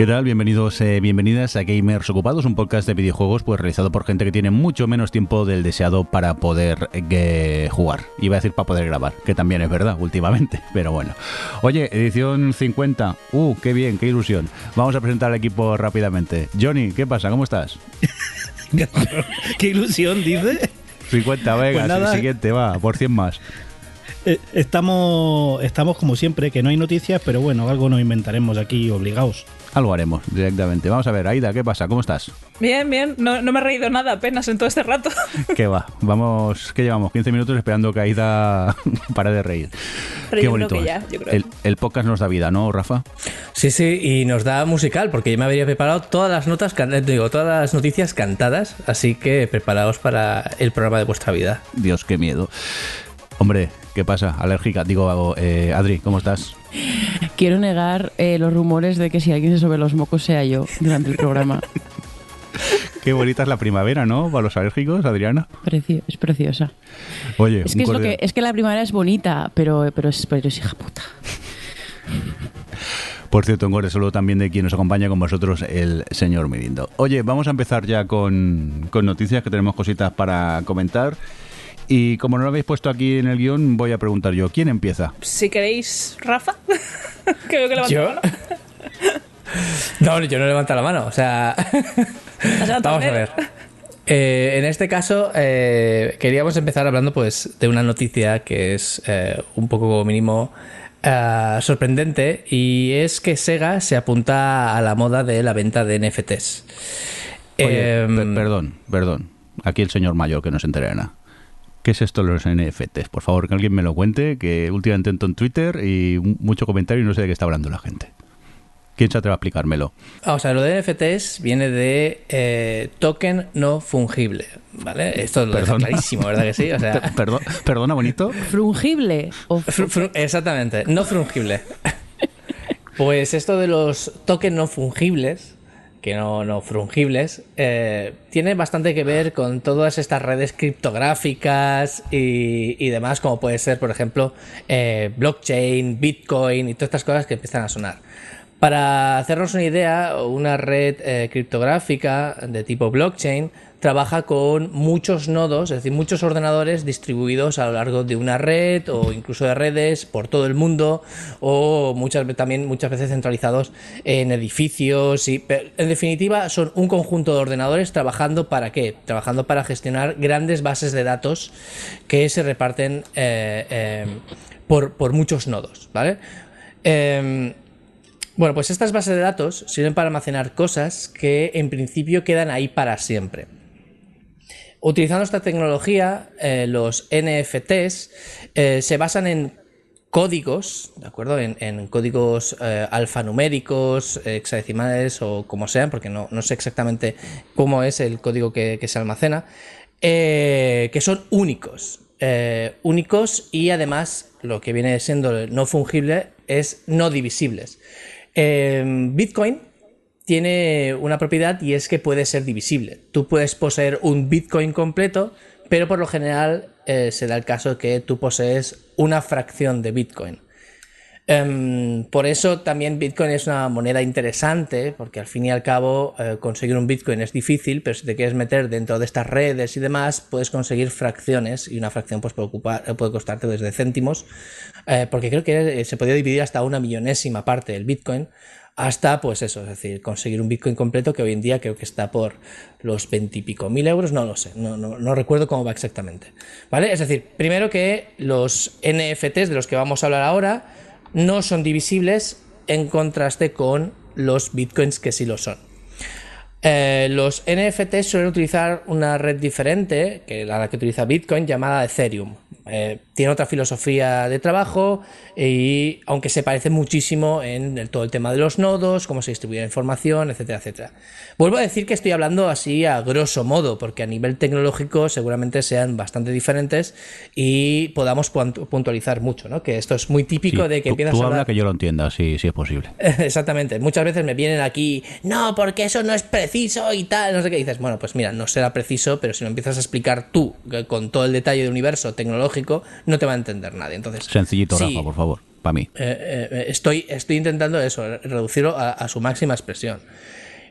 ¿Qué tal? Bienvenidos, eh, bienvenidas a Gamers Ocupados, un podcast de videojuegos pues realizado por gente que tiene mucho menos tiempo del deseado para poder eh, jugar. Iba a decir para poder grabar, que también es verdad últimamente, pero bueno. Oye, edición 50. Uh, qué bien, qué ilusión. Vamos a presentar al equipo rápidamente. Johnny, ¿qué pasa? ¿Cómo estás? qué ilusión, dice. 50, venga, pues siguiente, va, por 100 más. Eh, estamos, estamos como siempre, que no hay noticias, pero bueno, algo nos inventaremos aquí obligados. Algo haremos directamente. Vamos a ver, Aida, ¿qué pasa? ¿Cómo estás? Bien, bien. No, me he reído nada apenas en todo este rato. ¿Qué va? Vamos, ¿qué llevamos? 15 minutos esperando que Aida para de reír. Qué bonito. ya, El, podcast nos da vida, ¿no, Rafa? Sí, sí, y nos da musical, porque yo me habría preparado todas las notas, digo, todas las noticias cantadas, así que preparaos para el programa de vuestra vida. Dios, qué miedo. Hombre, ¿qué pasa? Alérgica. Digo, eh, Adri, ¿cómo estás? Quiero negar eh, los rumores de que si alguien se sube los mocos sea yo durante el programa. Qué bonita es la primavera, ¿no? Para los alérgicos, Adriana. es preciosa. Oye, es que, es, lo que, es que la primavera es bonita, pero, pero, es, pero es hija puta. Por cierto, en solo también de quien nos acompaña con vosotros, el señor Mirindo. Oye, vamos a empezar ya con, con noticias, que tenemos cositas para comentar. Y como no lo habéis puesto aquí en el guion, voy a preguntar yo, ¿quién empieza? Si queréis, Rafa, que que levanta la mano. no, yo no levanto la mano, o sea... Vamos a ver. Eh, en este caso, eh, queríamos empezar hablando pues de una noticia que es eh, un poco mínimo sorprendente y es que Sega se apunta a la moda de la venta de NFTs. Em, perdón, perdón. Aquí el señor mayor que no se entera nada. ¿Qué es esto de los NFTs? Por favor, que alguien me lo cuente, que últimamente entro en Twitter y mucho comentario y no sé de qué está hablando la gente. ¿Quién se atreve a explicármelo? Ah, o sea, lo de NFTs viene de eh, token no fungible, ¿vale? Esto lo es clarísimo, ¿verdad que sí? O sea, perdona, bonito. ¿Frungible? exactamente, no fungible. Pues esto de los tokens no fungibles que no, no fungibles, eh, tiene bastante que ver con todas estas redes criptográficas y, demás, como puede ser, por ejemplo, eh, blockchain, bitcoin y todas estas cosas que empiezan a sonar. Para hacernos una idea, una red eh, criptográfica de tipo blockchain trabaja con muchos nodos, es decir, muchos ordenadores distribuidos a lo largo de una red o incluso de redes por todo el mundo o muchas también muchas veces centralizados en edificios y en definitiva son un conjunto de ordenadores trabajando para qué? Trabajando para gestionar grandes bases de datos que se reparten eh, eh, por, muchos nodos, ¿vale? Em, bueno, pues estas bases de datos sirven para almacenar cosas que en principio quedan ahí para siempre. Utilizando esta tecnología, eh, los NFTs eh, se basan en códigos, ¿de acuerdo? En, códigos eh, alfanuméricos, hexadecimales o como sean, porque no, sé exactamente cómo es el código que, se almacena, que son únicos. únicos y además lo que viene siendo no fungible es no divisibles. Bitcoin tiene una propiedad y es que puede ser divisible. Tú puedes poseer un Bitcoin completo, pero por lo general eh, se da el caso que tú posees una fracción de Bitcoin. Em, por eso también Bitcoin es una moneda interesante, porque al fin y al cabo eh, conseguir un Bitcoin es difícil, pero si te quieres meter dentro de estas redes y demás, puedes conseguir fracciones y una fracción pues, puede, puede costarte desde céntimos, eh, porque creo que se podía dividir hasta una millonésima parte del Bitcoin hasta, pues eso, es decir, conseguir un Bitcoin completo que hoy en día creo que está por los veintipico mil euros, no lo sé, no, no, recuerdo cómo va exactamente. ¿Vale? Es decir, primero que los NFTs de los que vamos a hablar ahora no son divisibles en contraste con los Bitcoins que sí lo son. Eh, los NFTs suelen utilizar una red diferente que la que utiliza Bitcoin llamada Ethereum. Eh, tiene otra filosofía de trabajo y aunque se parece muchísimo en todo el tema de los nodos, cómo se distribuye la información, etcétera, etcétera. Vuelvo a decir que estoy hablando así a grosso modo, porque a nivel tecnológico seguramente sean bastante diferentes y podamos puntualizar mucho, ¿no? Que esto es muy típico de que tú, tú habla que yo lo entienda, si, si es posible. Exactamente. Muchas veces me vienen aquí, no, porque eso no es preciso y tal, no sé qué. dices, bueno, pues mira, no será preciso, pero si lo empiezas a explicar tú con todo el detalle del universo tecnológico, no te va a entender nadie. Entonces, Sencillito, Rafa, por favor. para mí. Eh, eh, estoy, estoy intentando eso, reducirlo a, a su máxima expresión.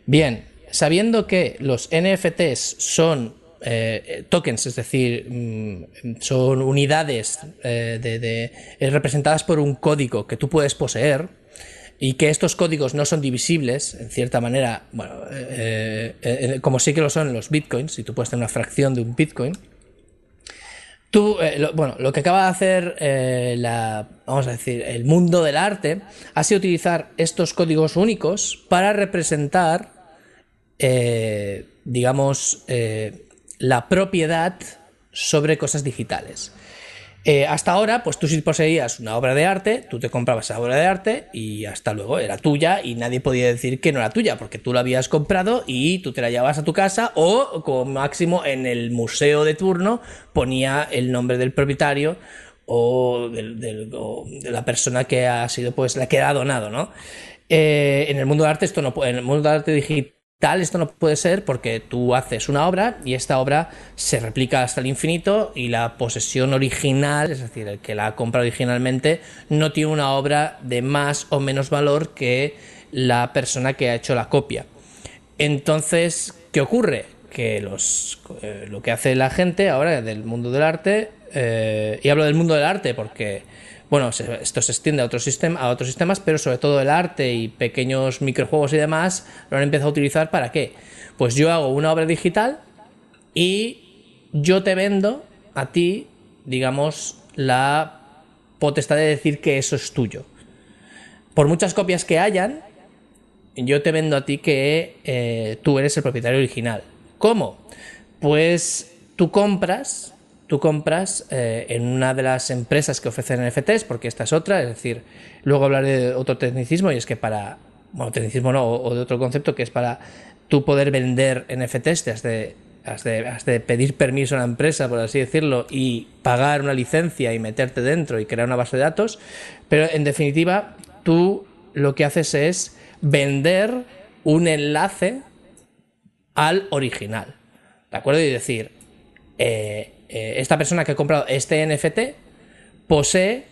Bien, sabiendo que los NFTs son eh, tokens, es decir, mm, son unidades eh, de, de- representadas por un código que tú puedes poseer y que estos códigos no son divisibles, en cierta manera, bueno, eh, como sí que lo son los bitcoins, y tú puedes tener una fracción de un bitcoin. Eh, lo- bueno, lo que acaba de hacer eh, vamos a decir, el mundo del arte ha sido utilizar estos códigos únicos para representar, eh, digamos, la propiedad sobre cosas digitales. Eh, hasta ahora, pues tú si poseías una obra de arte, tú te comprabas esa obra de arte y hasta luego era tuya y nadie podía decir que no era tuya porque tú la habías comprado y tú te la llevabas a tu casa o como máximo en el museo de turno ponía el nombre del propietario o, de la persona que ha sido pues la que ha donado, ¿no? Eh, en el mundo del arte esto no en el mundo del arte digital esto no puede ser porque tú haces una obra y esta obra se replica hasta el infinito y la posesión original, es decir, el que la ha comprado originalmente, no tiene una obra de más o menos valor que la persona que ha hecho la copia. Entonces, ¿qué ocurre? Que los, eh, lo que hace la gente ahora del mundo del arte, eh, y hablo del mundo del arte porque, bueno, esto se extiende a, otros sistema, a otros sistemas, pero sobre todo el arte y pequeños microjuegos y demás lo han empezado a utilizar para qué? Pues yo hago una obra digital y yo te vendo a ti, digamos, la potestad de decir que eso es tuyo. Por muchas copias que hayan, yo te vendo a ti que eh, tú eres el propietario original. ¿Cómo? Pues tú compras, tú compras eh, en una de las empresas que ofrecen NFTs, porque esta es otra, es decir, luego hablaré de otro tecnicismo y es que para, bueno, tecnicismo no, o, de otro concepto que es para tú poder vender NFTs, te has de, has de, pedir permiso a la empresa, por así decirlo, y pagar una licencia y meterte dentro y crear una base de datos, pero en definitiva tú lo que haces es vender un enlace al original. ¿De acuerdo? Y decir, eh, eh, esta persona que ha comprado este NFT posee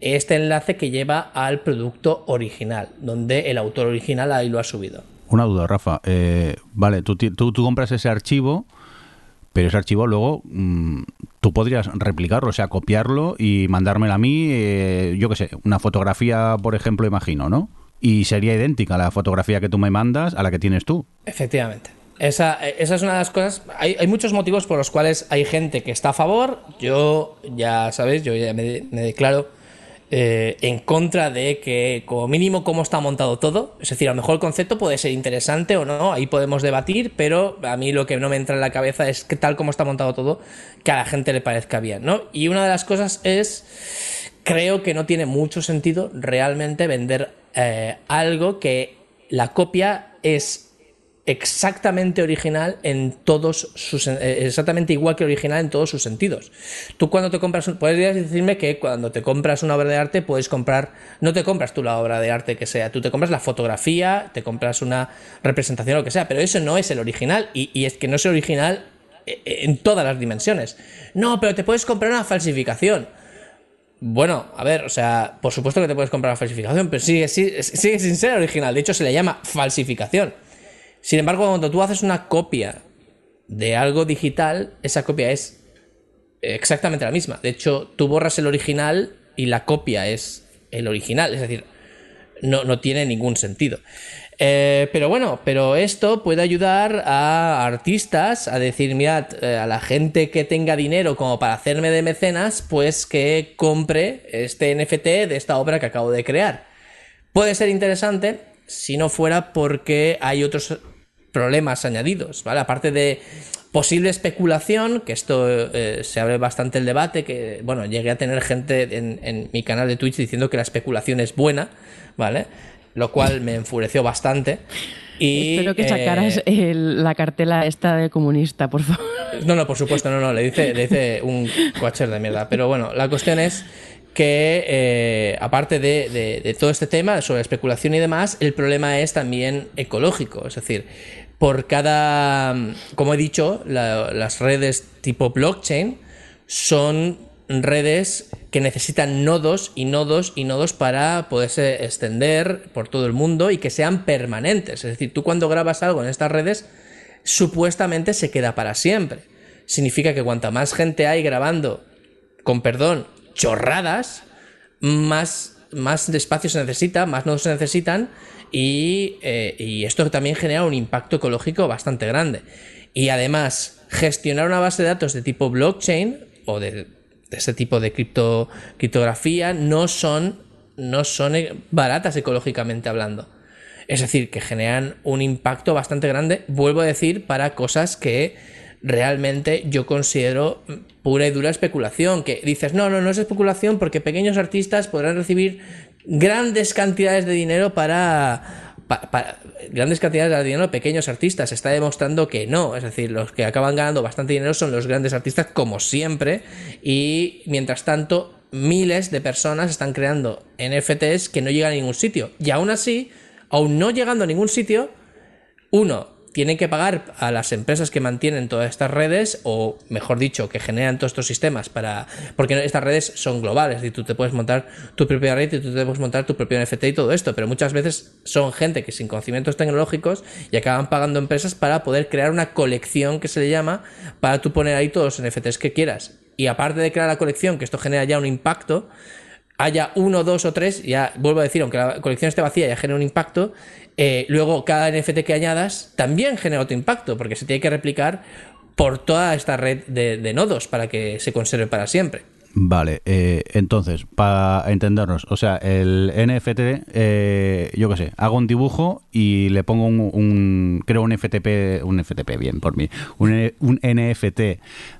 este enlace que lleva al producto original, donde el autor original ahí lo ha subido. Una duda, Rafa. Eh, vale, tú, tú, tú compras ese archivo, pero ese archivo luego mm, tú podrías replicarlo, o sea, copiarlo y mandármelo a mí, eh, yo qué sé, una fotografía, por ejemplo, imagino, ¿no? Y sería idéntica la fotografía que tú me mandas a la que tienes tú. Efectivamente. Esa, esa es una de las cosas. Hay, hay muchos motivos por los cuales hay gente que está a favor. Yo, ya sabéis, yo ya me, declaro eh, en contra de que, como mínimo, cómo está montado todo. Es decir, a lo mejor el concepto puede ser interesante o no, ahí podemos debatir, pero a mí lo que no me entra en la cabeza es que tal como está montado todo, que a la gente le parezca bien, ¿no? Y una de las cosas es creo que no tiene mucho sentido realmente vender eh, algo que la copia es exactamente original en todos sus eh, exactamente igual que original en todos sus sentidos. Tú cuando te compras podrías decirme que cuando te compras una obra de arte puedes comprar no te compras tú la obra de arte que sea, tú te compras la fotografía, te compras una representación lo que sea, pero eso no es el original y, es que no es original eh, en todas las dimensiones. No, pero te puedes comprar una falsificación. Bueno, a ver, o sea, por supuesto que te puedes comprar una falsificación, pero sigue, sigue, sigue sin ser original. De hecho, se le llama falsificación. Sin embargo, cuando tú haces una copia de algo digital, esa copia es exactamente la misma. De hecho, tú borras el original y la copia es el original. Es decir, no, no tiene ningún sentido. Eh, pero bueno, pero esto puede ayudar a artistas a decir, mirad, eh, a la gente que tenga dinero como para hacerme de mecenas, pues que compre este NFT de esta obra que acabo de crear. Puede ser interesante si no fuera porque hay otros problemas añadidos, ¿vale? Aparte de posible especulación, que esto eh, se abre bastante el debate, que, bueno, llegué a tener gente en, en mi canal de Twitch diciendo que la especulación es buena, ¿vale? Lo cual me enfureció bastante. Y, Espero que eh, sacaras el- la cartela esta de comunista, por favor. no, no, por supuesto, no, no, le dice, le dice un coacher de mierda. Pero bueno, la cuestión es que, eh, aparte de, de- de todo este tema sobre especulación y demás, el problema es también ecológico. Es decir, por cada, como he dicho, la- las redes tipo blockchain son redes que necesitan nodos y nodos y nodos para poderse extender por todo el mundo y que sean permanentes. Es decir, tú cuando grabas algo en estas redes, supuestamente se queda para siempre. Significa que cuanta más gente hay grabando, con perdón, chorradas, más, más espacio se necesita, más nodos se necesitan y, eh, y esto también genera un impacto ecológico bastante grande. Y además, gestionar una base de datos de tipo blockchain o de, ese tipo de cripto, criptografía no son, no son baratas ecológicamente hablando. Es decir, que generan un impacto bastante grande, vuelvo a decir, para cosas que realmente yo considero pura y dura especulación. Que dices, no, no, no es especulación porque pequeños artistas podrán recibir grandes cantidades de dinero para, pa- pa- grandes cantidades de dinero pequeños artistas. Está demostrando que no. Es decir, los que acaban ganando bastante dinero son los grandes artistas, como siempre. Y mientras tanto, miles de personas están creando NFTs que no llegan a ningún sitio. Y aún así, aún no llegando a ningún sitio, uno, tienen que pagar a las empresas que mantienen todas estas redes, o mejor dicho, que generan todos estos sistemas para. Porque estas redes son globales, y tú te puedes montar tu propia red y tú te puedes montar tu propio NFT y todo esto, pero muchas veces son gente que sin conocimientos tecnológicos y acaban pagando empresas para poder crear una colección que se le llama, para tú poner ahí todos los NFTs que quieras. Y aparte de crear la colección, que esto genera ya un impacto, haya uno, dos o tres, ya vuelvo a decir, aunque la colección esté vacía, ya genera un impacto. eh, luego, cada NFT que añadas también genera otro impacto, porque se tiene que replicar por toda esta red de, de nodos para que se conserve para siempre. Vale, eh, entonces, para entendernos, o sea, el NFT, eh, yo qué sé, hago un dibujo y le pongo un, un- creo un FTP, un FTP, bien, por mí, un, N- un NFT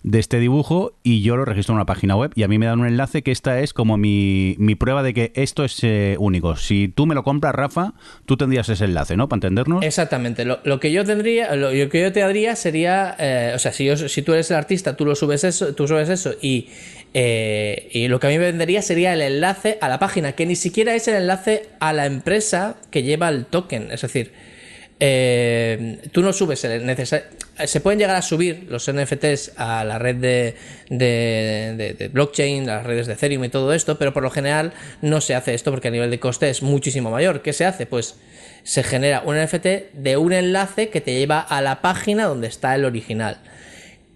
de este dibujo y yo lo registro en una página web y a mí me dan un enlace que esta es como mi, mi prueba de que esto es eh, único. Si tú me lo compras, Rafa, tú tendrías ese enlace, ¿no? Para entendernos. Exactamente. Lo, lo que yo tendría, lo, que yo te daría sería, eh, o sea, si, yo, si tú eres el artista, tú lo subes eso, tú subes eso y, eh, y lo que a mí me vendería sería el enlace a la página, que ni siquiera es el enlace a la empresa que lleva el token. Es decir, eh, tú no subes el necesario. Se pueden llegar a subir los NFTs a la red de, de, blockchain, las redes de Ethereum y todo esto, pero por lo general no se hace esto porque a nivel de coste es muchísimo mayor. ¿Qué se hace? Pues se genera un NFT de un enlace que te lleva a la página donde está el original.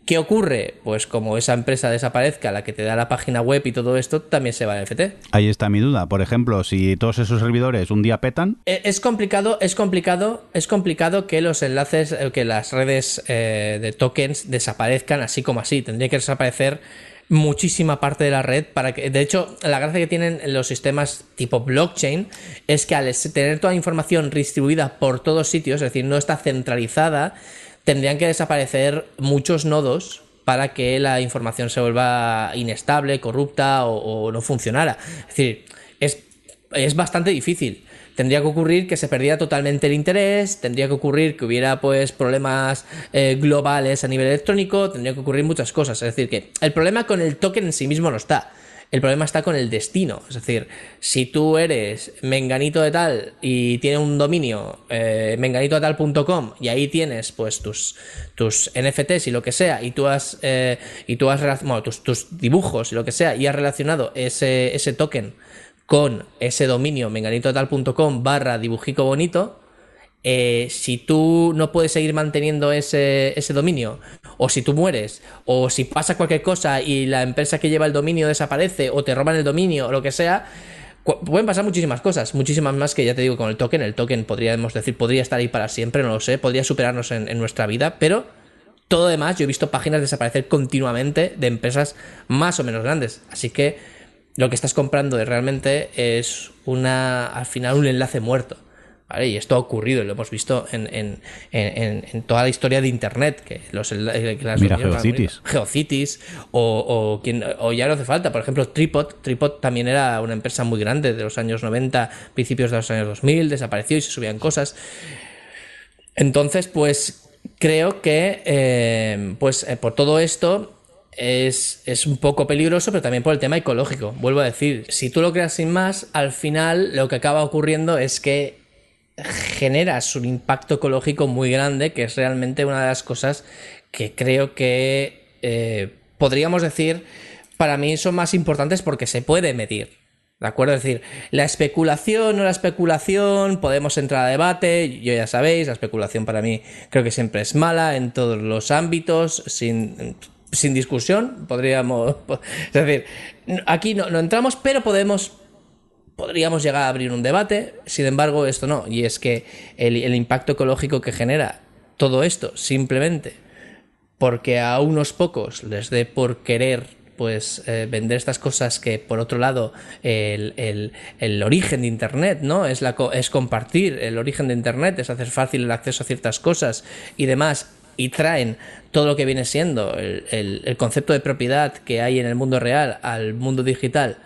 ¿Qué ocurre? Pues como esa empresa desaparezca, la que te da la página web y todo esto, también se va el NFT. Ahí está mi duda. Por ejemplo, si todos esos servidores un día petan, Eh, Es complicado, es complicado, es complicado que los enlaces, eh, que las redes eh, de tokens desaparezcan así como así. Tendría que desaparecer muchísima parte de la red para que, de hecho, la gracia que tienen los sistemas tipo blockchain es que al tener toda la información distribuida por todos sitios, es decir, no está centralizada, tendrían que desaparecer muchos nodos para que la información se vuelva inestable, corrupta o, no funcionara. Es decir, es, es bastante difícil. Tendría que ocurrir que se perdiera totalmente el interés, tendría que ocurrir que hubiera pues problemas eh, globales a nivel electrónico, tendría que ocurrir muchas cosas. Es decir, que el problema con el token en sí mismo no está. El problema está con el destino. Es decir, si tú eres menganito de tal y tiene un dominio eh, menganitodetal.com y ahí tienes pues tus, tus NFTs y lo que sea y tú has, eh, y tú has bueno, tus, tus dibujos y lo que sea y has relacionado ese, ese token con ese dominio menganitotal.com barra dibujico bonito, eh, si tú no puedes seguir manteniendo ese, dominio, o si tú mueres, o si pasa cualquier cosa y la empresa que lleva el dominio desaparece, o te roban el dominio, o lo que sea, pueden pasar muchísimas cosas, muchísimas más que ya te digo con el token. El token podríamos decir, podría estar ahí para siempre, no lo sé, podría superarnos en, en nuestra vida, pero todo lo demás, yo he visto páginas desaparecer continuamente de empresas más o menos grandes. Así que lo que estás comprando realmente es una, al final, un enlace muerto. ¿Vale? Y esto ha ocurrido, y lo hemos visto en, en- en- toda la historia de Internet. Que los, enla- que las Mira, Geocities. Geocities, o, o, quien- o ya no hace falta. Por ejemplo, Tripod. Tripod también era una empresa muy grande de los años 90, principios de los años 2000, desapareció y se subían cosas. Entonces, pues creo que eh, pues eh, por todo esto es, es un poco peligroso, pero también por el tema ecológico. Vuelvo a decir, si tú lo creas sin más, al final lo que acaba ocurriendo es que generas un impacto ecológico muy grande, que es realmente una de las cosas que creo que eh, podríamos decir para mí son más importantes porque se puede medir. ¿De acuerdo? Es decir, la especulación o la especulación, podemos entrar a debate, yo ya sabéis, la especulación para mí creo que siempre es mala en todos los ámbitos, sin, sin discusión, podríamos... Es decir, aquí no, no entramos, pero podemos podríamos llegar a abrir un debate, sin embargo esto no, y es que el, impacto ecológico que genera todo esto simplemente porque a unos pocos les dé por querer pues eh, vender estas cosas que por otro lado el, origen de internet no es la es compartir. El origen de internet es hacer fácil el acceso a ciertas cosas y demás. Y traen todo lo que viene siendo el concepto de propiedad que hay en el mundo real al mundo digital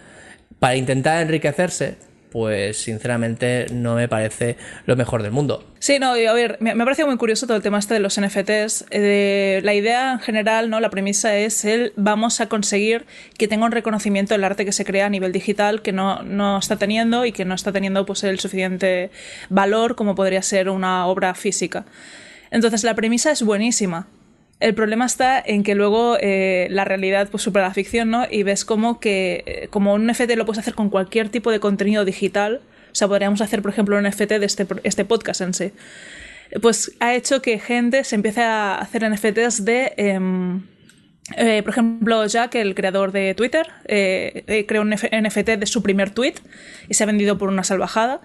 para intentar enriquecerse pues sinceramente no me parece lo mejor del mundo. Sí, no, a ver, me, me parece muy curioso todo el tema este de los NFTs. Eh, la idea en general, ¿no? La premisa es el vamos a conseguir que tenga un reconocimiento del arte que se crea a nivel digital que no, no está teniendo y que no está teniendo pues el suficiente valor como podría ser una obra física. Entonces la premisa es buenísima. El problema está en que luego eh, la realidad pues, supera la ficción, ¿no? Y ves como que eh, como un NFT lo puedes hacer con cualquier tipo de contenido digital. O sea, podríamos hacer, por ejemplo, un NFT de este, este podcast en sí. Pues ha hecho que gente se empiece a hacer NFTs de... Eh, eh, por ejemplo, Jack, el creador de Twitter, creó un NFT de su primer tweet y se ha vendido por una salvajada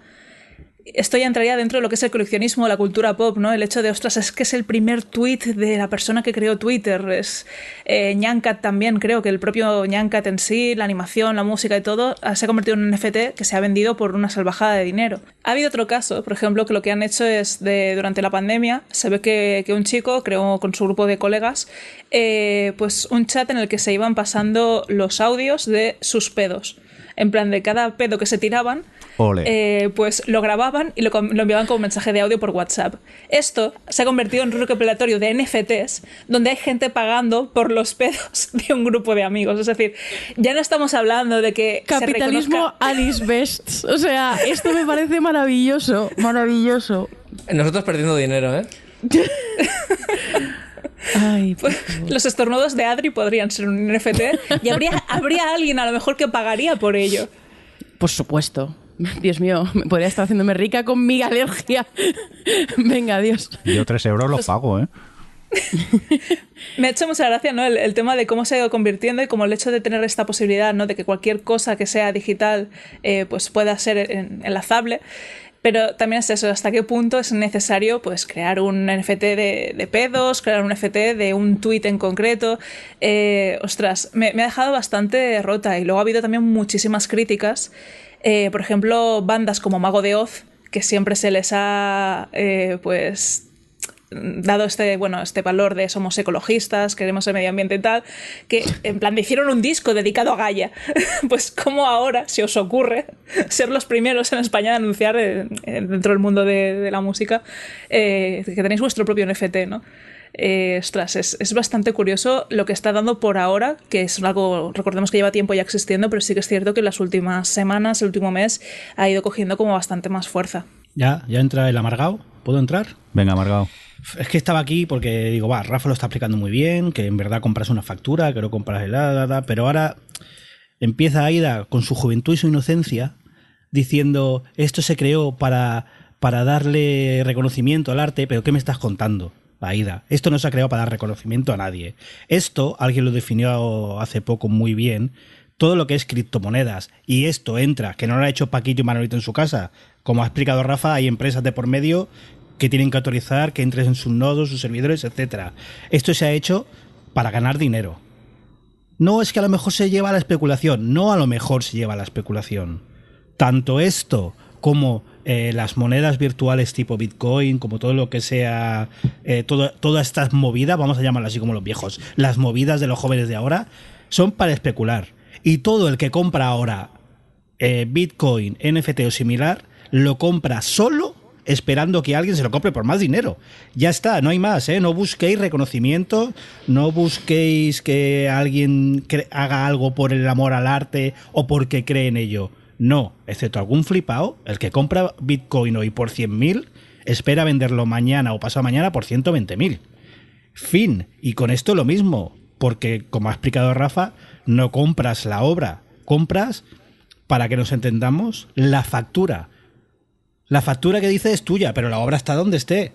esto ya entraría dentro de lo que es el coleccionismo, la cultura pop, ¿no? El hecho de, ostras, es que es el primer tweet de la persona que creó Twitter. Es eh, también, creo que el propio Nyancat en sí, la animación, la música y todo, se ha convertido en un NFT que se ha vendido por una salvajada de dinero. Ha habido otro caso, por ejemplo, que lo que han hecho es de durante la pandemia, se ve que, que un chico creó con su grupo de colegas eh, pues un chat en el que se iban pasando los audios de sus pedos en plan de cada pedo que se tiraban, eh, pues lo grababan y lo, lo, enviaban como mensaje de audio por WhatsApp. Esto se ha convertido en un recopilatorio de NFTs donde hay gente pagando por los pedos de un grupo de amigos. Es decir, ya no estamos hablando de que... Capitalismo reconozca... Alice Best. O sea, esto me parece maravilloso, maravilloso. Nosotros perdiendo dinero, ¿eh? Ay, pues, los estornudos de Adri podrían ser un NFT y habría, habría alguien a lo mejor que pagaría por ello. Por supuesto. Dios mío, me podría estar haciéndome rica con mi alergia. Venga, Dios. Yo tres euros los pago, ¿eh? Me ha hecho mucha gracia ¿no? el, el, tema de cómo se ha ido convirtiendo y como el hecho de tener esta posibilidad ¿no? de que cualquier cosa que sea digital eh, pues pueda ser en, enlazable. Pero también es eso, hasta qué punto es necesario pues, crear un NFT de, de pedos, crear un NFT de un tweet en concreto. Eh, ostras, me, me, ha dejado bastante rota y luego ha habido también muchísimas críticas. Eh, por ejemplo, bandas como Mago de Oz, que siempre se les ha eh, pues dado este, bueno, este valor de somos ecologistas, queremos el medio ambiente y tal, que en plan hicieron un disco dedicado a Gaia. pues como ahora, si os ocurre, ser los primeros en España de anunciar eh, dentro del mundo de, de la música eh, que tenéis vuestro propio NFT, ¿no? Eh, ostras, es, es, bastante curioso lo que está dando por ahora, que es algo, recordemos que lleva tiempo ya existiendo, pero sí que es cierto que en las últimas semanas, el último mes, ha ido cogiendo como bastante más fuerza. Ya, ya entra el amargado. ¿Puedo entrar? Venga, amargado. Es que estaba aquí porque digo, va, Rafa lo está explicando muy bien, que en verdad compras una factura, que no compras el helada, pero ahora empieza Aida con su juventud y su inocencia diciendo, esto se creó para, para darle reconocimiento al arte, pero ¿qué me estás contando? Esto no se ha creado para dar reconocimiento a nadie. Esto, alguien lo definió hace poco muy bien, todo lo que es criptomonedas, y esto entra, que no lo ha hecho Paquito y Manolito en su casa, como ha explicado Rafa, hay empresas de por medio que tienen que autorizar que entres en sus nodos, sus servidores, etc. Esto se ha hecho para ganar dinero. No es que a lo mejor se lleva a la especulación, no a lo mejor se lleva a la especulación. Tanto esto como eh, las monedas virtuales tipo Bitcoin, como todo lo que sea, eh, todas estas movidas, vamos a llamarlas así como los viejos, las movidas de los jóvenes de ahora, son para especular. Y todo el que compra ahora eh, Bitcoin, NFT o similar, lo compra solo esperando que alguien se lo compre por más dinero. Ya está, no hay más, ¿eh? No busquéis reconocimiento, no busquéis que alguien haga algo por el amor al arte o porque cree en ello. No, excepto algún flipado, el que compra Bitcoin hoy por 100.000 espera venderlo mañana o pasado mañana por 120.000. Fin. Y con esto lo mismo. porque, como ha explicado Rafa, no compras la obra, compras, para que nos entendamos, la factura. La factura que dice es tuya, pero la obra está donde esté.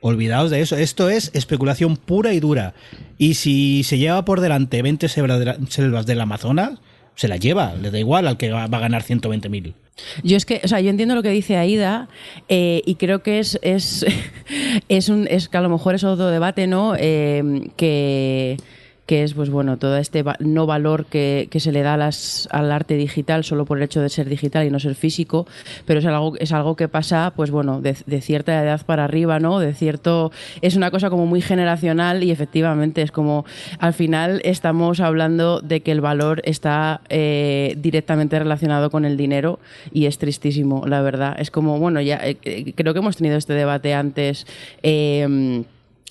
Olvidaos de eso. Esto es especulación pura y dura. Y si se lleva por delante 20 selvas del Amazonas, se la lleva. Le da igual al que va a ganar 120.000. Yo es que, o sea, yo entiendo lo que dice Aida eh, y creo que es, es, es, un, es que a lo mejor es otro debate, ¿no? Eh, que que es pues bueno todo este no valor que, se le da las, al arte digital solo por el hecho de ser digital y no ser físico pero es algo es algo que pasa pues bueno de, cierta edad para arriba no de cierto es una cosa como muy generacional y efectivamente es como al final estamos hablando de que el valor está eh, directamente relacionado con el dinero y es tristísimo la verdad. Es como bueno ya eh, eh, creo que hemos tenido este debate antes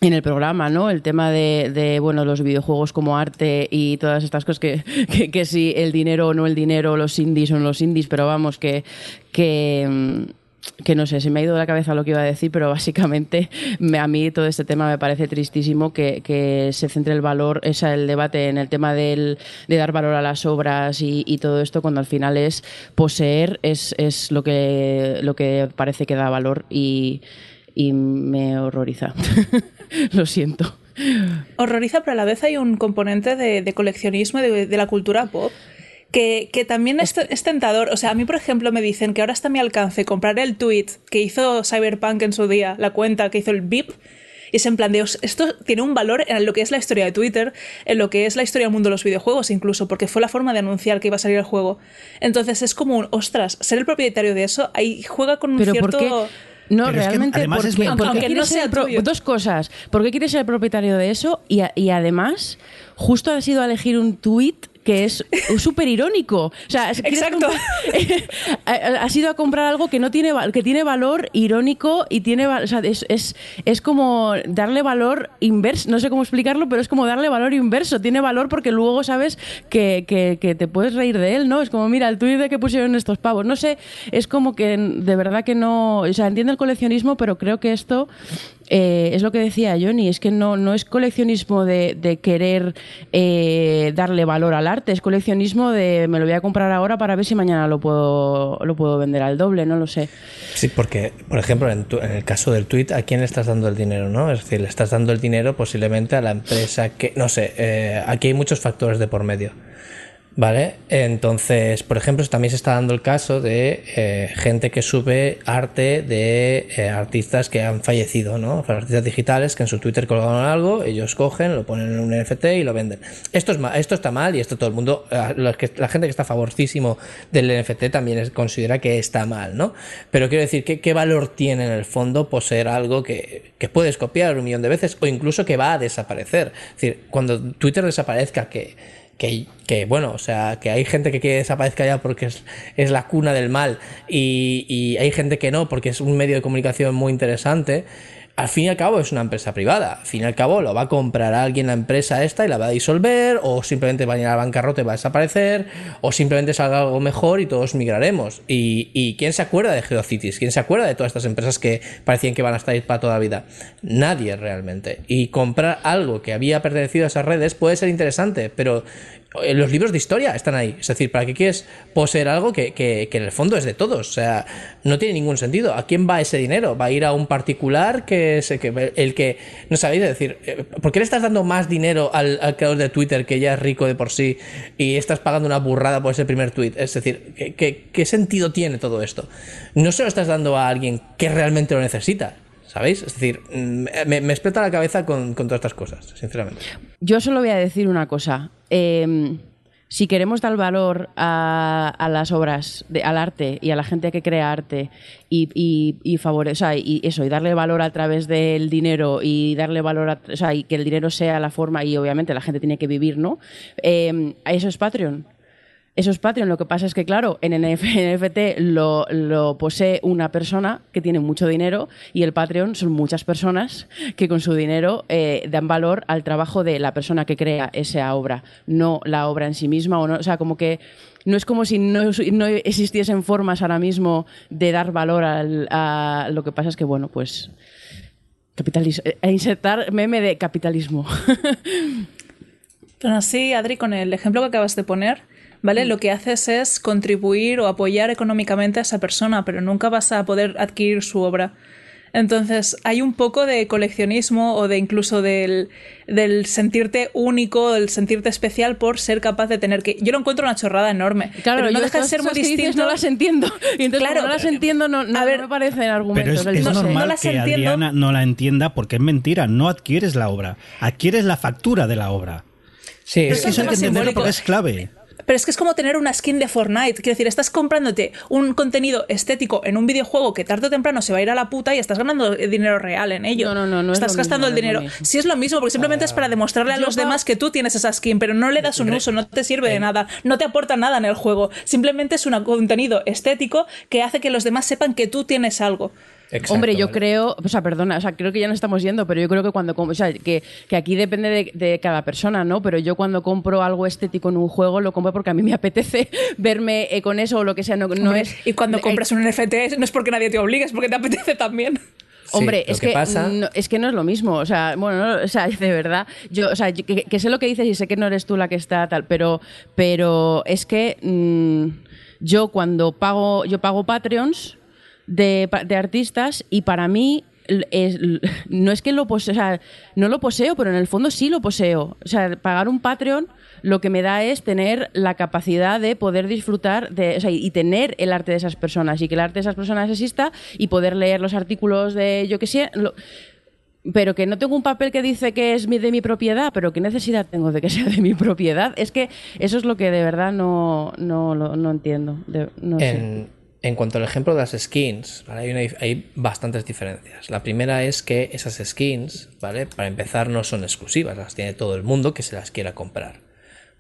en el programa, ¿no? El tema de, bueno, los videojuegos como arte y todas estas cosas que, que, si el dinero o no el dinero, los indies o no los indies, pero vamos, que, que, mm, que no sé, se me ha ido de la cabeza lo que iba a decir, pero básicamente a mí todo este tema me parece tristísimo que, que se centre el valor, esa, el debate en el tema del, de dar valor a las obras y, todo esto, cuando al final es poseer, es, es lo, que, lo que parece que da valor y y me horroriza. Lo siento. Horroriza, pero a la vez hay un componente de, coleccionismo de, de, la cultura pop que, también es, tentador. O sea, a mí, por ejemplo, me dicen que ahora está a mi alcance comprar el tweet que hizo Cyberpunk en su día, la cuenta que hizo el VIP. Y es en plan de, esto tiene un valor en lo que es la historia de Twitter, en lo que es la historia del mundo de los videojuegos incluso, porque fue la forma de anunciar que iba a salir el juego. Entonces es como un, ostras, ser el propietario de eso, ahí juega con un cierto... No, realmente, porque, no sea dos cosas. ¿Por qué quieres ser el propietario de eso? Y, y además, justo has ido a elegir un tweet que es súper irónico. O sea, Exacto. has ido a comprar algo que no tiene que tiene valor irónico y tiene o sea, es, es, es, como darle valor inverso, no sé cómo explicarlo, pero es como darle valor inverso. Tiene valor porque luego sabes que, que, que te puedes reír de él, ¿no? Es como, mira, el tuit de que pusieron estos pavos. No sé, es como que de verdad que no. O sea, entiendo el coleccionismo, pero creo que esto eh, es lo que decía Johnny, es que no, no es coleccionismo de, querer eh, darle valor al arte, es coleccionismo de me lo voy a comprar ahora para ver si mañana lo puedo, lo puedo vender al doble, no lo sé. Sí, porque, por ejemplo, en, el caso del tweet, ¿a quién le estás dando el dinero? no Es decir, le estás dando el dinero posiblemente a la empresa que, no sé, eh, aquí hay muchos factores de por medio. ¿Vale? Entonces, por ejemplo, también se está dando el caso de eh, gente que sube arte de eh, artistas que han fallecido, ¿no? Artistas digitales que en su Twitter colgaron algo, ellos cogen, lo ponen en un NFT y lo venden. Esto, es esto está mal y esto todo el mundo, eh, la, gente que está favorcísimo del NFT también considera que está mal, ¿no? Pero quiero decir, ¿qué, ¿qué, valor tiene en el fondo poseer algo que, que puedes copiar un millón de veces o incluso que va a desaparecer? Es decir, cuando Twitter desaparezca, que que, bueno, o sea, que hay gente que quiere desaparezca ya porque es, la cuna del mal y, y, hay gente que no porque es un medio de comunicación muy interesante al fin y al cabo es una empresa privada. Al fin y al cabo lo va a comprar alguien la empresa esta y la va a disolver, o simplemente va a ir a la bancarrota y va a desaparecer, o simplemente salga algo mejor y todos migraremos. Y, y ¿quién se acuerda de Geocities? ¿Quién se acuerda de todas estas empresas que parecían que van a estar ahí para toda la vida? Nadie realmente. Y comprar algo que había pertenecido a esas redes puede ser interesante, pero los libros de historia están ahí. Es decir, ¿para qué quieres poseer algo que, que, en el fondo es de todos? O sea, no tiene ningún sentido. ¿A quién va ese dinero? ¿Va a ir a un particular que es el que... No sabéis, decir, eh, ¿por qué le estás dando más dinero al, creador de Twitter que ya es rico de por sí y estás pagando una burrada por ese primer tweet? Es decir, ¿qué, qué sentido tiene todo esto? No se lo estás dando a alguien que realmente lo necesita. ¿Sabéis? Es decir, mm, me, me explota la cabeza con, todas estas cosas, sinceramente. Yo solo voy a decir una cosa. Em, si queremos dar valor a, las obras, al arte y a la gente que crea arte y, y, y y eso, y darle valor a través del dinero y darle valor a, o sea, y que el dinero sea la forma y obviamente la gente tiene que vivir, ¿no? Eh, eso es Patreon. Eso es Patreon. Lo que pasa es que, claro, en NFT lo, posee una persona que tiene mucho dinero y el Patreon son muchas personas que con su dinero eh, dan valor al trabajo de la persona que crea esa obra, no la obra en sí misma. O, no, sea, como que no es como si no, existiesen formas ahora mismo de dar valor al, a lo que pasa es que, bueno, pues. Capitalismo. Eh, insertar meme de capitalismo. Pero así, Adri, con el ejemplo que acabas de poner, ¿vale? Lo que haces es contribuir o apoyar económicamente a esa persona, pero nunca vas a poder adquirir su obra. Entonces, hay un poco de coleccionismo o de incluso del, del sentirte único, del sentirte especial por ser capaz de tener que. Yo lo encuentro una chorrada enorme. Claro, pero no deja de ser muy distinto. no las entiendo. Y entonces, Claro, no las entiendo, no, no, a ver, no me parecen Pero argumentos. es, es no normal no las que entiendo. Adriana no la entienda porque es mentira. No adquieres la obra, adquieres la factura de la obra. Sí, Es que eso hay que entenderlo porque es clave. Pero es que es como tener una skin de Fortnite. Quiero decir, estás comprándote un contenido estético en un videojuego que tarde o temprano se va a ir a la puta y estás ganando dinero real en ello. No, no, no, no es Estás gastando mismo, el dinero. mismo. Sí es lo mismo, porque simplemente es para demostrarle a los demás que tú tienes esa skin, pero no le das un uso, no te sirve de nada, no te aporta nada en el juego. Simplemente es un contenido estético que hace que los demás sepan que tú tienes algo. Exacto, Hombre, yo vale. creo, o sea, perdona, o sea, creo que ya no estamos yendo, pero yo creo que cuando, o sea, que, que aquí depende de, de cada persona, ¿no? Pero yo cuando compro algo estético en un juego, lo compro porque a mí me apetece verme eh, con eso o lo que sea, no, no Hombre, es... y cuando eh, compras un NFT no es porque nadie te obligue, es porque te apetece también. Sí, Hombre, es que que, pasa- no, es que no es lo mismo. O sea, bueno, no, o sea, de verdad. Yo, o sea, yo- que, que sé lo que dices y sé que no eres tú la que está tal, pero, pero es que mm, yo cuando pago, yo pago Patreons de, de artistas y para mí no es que lo poseo, no lo poseo, pero en el fondo sí lo poseo. O sea, pagar un Patreon lo que me da es tener la capacidad de poder disfrutar de, o sea, y tener el arte de esas personas y que el arte de esas personas exista y poder leer los artículos de yo que sé. pero que no tengo un papel que dice que es de mi propiedad, pero qué necesidad tengo de que sea de mi propiedad. Es que eso es lo que de verdad no, no, lo- no entiendo. No sé. En, cuanto al ejemplo de las skins, ¿vale? hay, una dif- hay bastantes diferencias. La primera es que esas skins, ¿vale? Para empezar, no son exclusivas, las tiene todo el mundo que se las quiera comprar.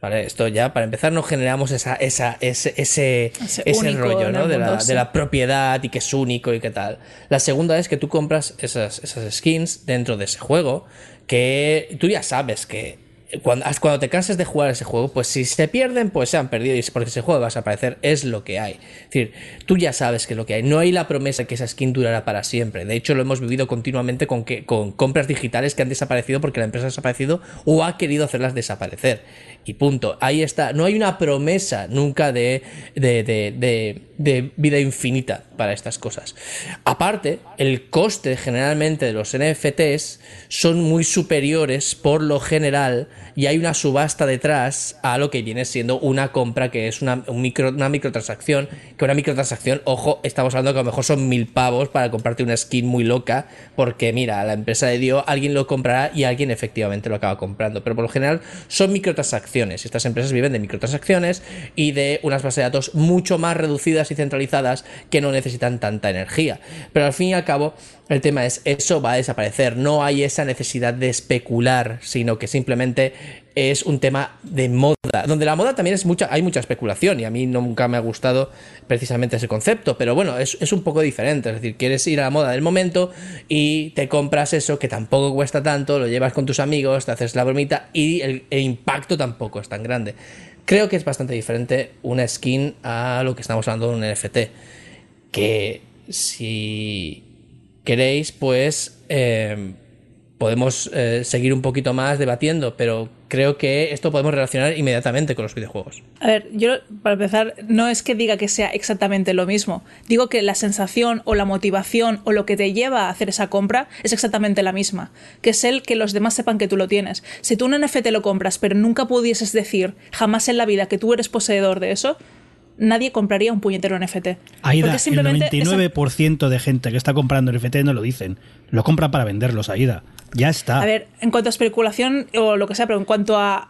¿Vale? Esto ya, para empezar, no generamos esa, esa, ese, ese, Ese rollo ¿no? de, la, de la propiedad y que es único y qué tal. La segunda es que tú compras esas, esas skins dentro de ese juego que tú ya sabes que cuando, te canses de jugar ese juego, pues si se pierden, pues se han perdido. Y porque ese juego va a desaparecer, es lo que hay. Es decir, tú ya sabes que es lo que hay. No hay la promesa que esa skin durará para siempre. De hecho, lo hemos vivido continuamente con, con compras digitales que han desaparecido porque la empresa ha desaparecido o ha querido hacerlas desaparecer. Y punto. Ahí está. No hay una promesa nunca de, de, de, de, de vida infinita para estas cosas. Aparte, el coste generalmente de los NFTs son muy superiores por lo general y hay una subasta detrás a lo que viene siendo una compra que es una, un micro, una microtransacción. Que una microtransacción, ojo, estamos hablando que a lo mejor son mil pavos para comprarte una skin muy loca porque mira, la empresa le dio, alguien lo comprará y alguien efectivamente lo acaba comprando. Pero por lo general son microtransacciones. Estas empresas viven de microtransacciones y de unas bases de datos mucho más reducidas y centralizadas que no necesitan tanta energía. Pero al fin y al cabo, el tema es, eso va a desaparecer. No hay esa necesidad de especular, sino que simplemente es un tema de moda. Donde la moda también es mucha, hay mucha especulación y a mí nunca me ha gustado precisamente ese concepto. Pero bueno, es, es un poco diferente. Es decir, quieres ir a la moda del momento y te compras eso que tampoco cuesta tanto, lo llevas con tus amigos, te haces la bromita y el, impacto tampoco es tan grande. Creo que es bastante diferente una skin a lo que estamos hablando de un NFT. Que si queréis, pues eh, podemos eh, seguir un poquito más debatiendo, pero creo que esto podemos relacionar inmediatamente con los videojuegos. A ver, yo para empezar, no es que diga que sea exactamente lo mismo. Digo que la sensación o la motivación o lo que te lleva a hacer esa compra es exactamente la misma. Que es el que los demás sepan que tú lo tienes. Si tú un NFT lo compras, pero nunca pudieses decir jamás en la vida que tú eres poseedor de eso, nadie compraría un puñetero NFT. Aida, Porque simplemente el esa- 99% de gente que está comprando NFT no lo dicen. Lo compran para venderlos, Aida. Ya está. A ver, en cuanto a especulación o lo que sea, pero en cuanto a,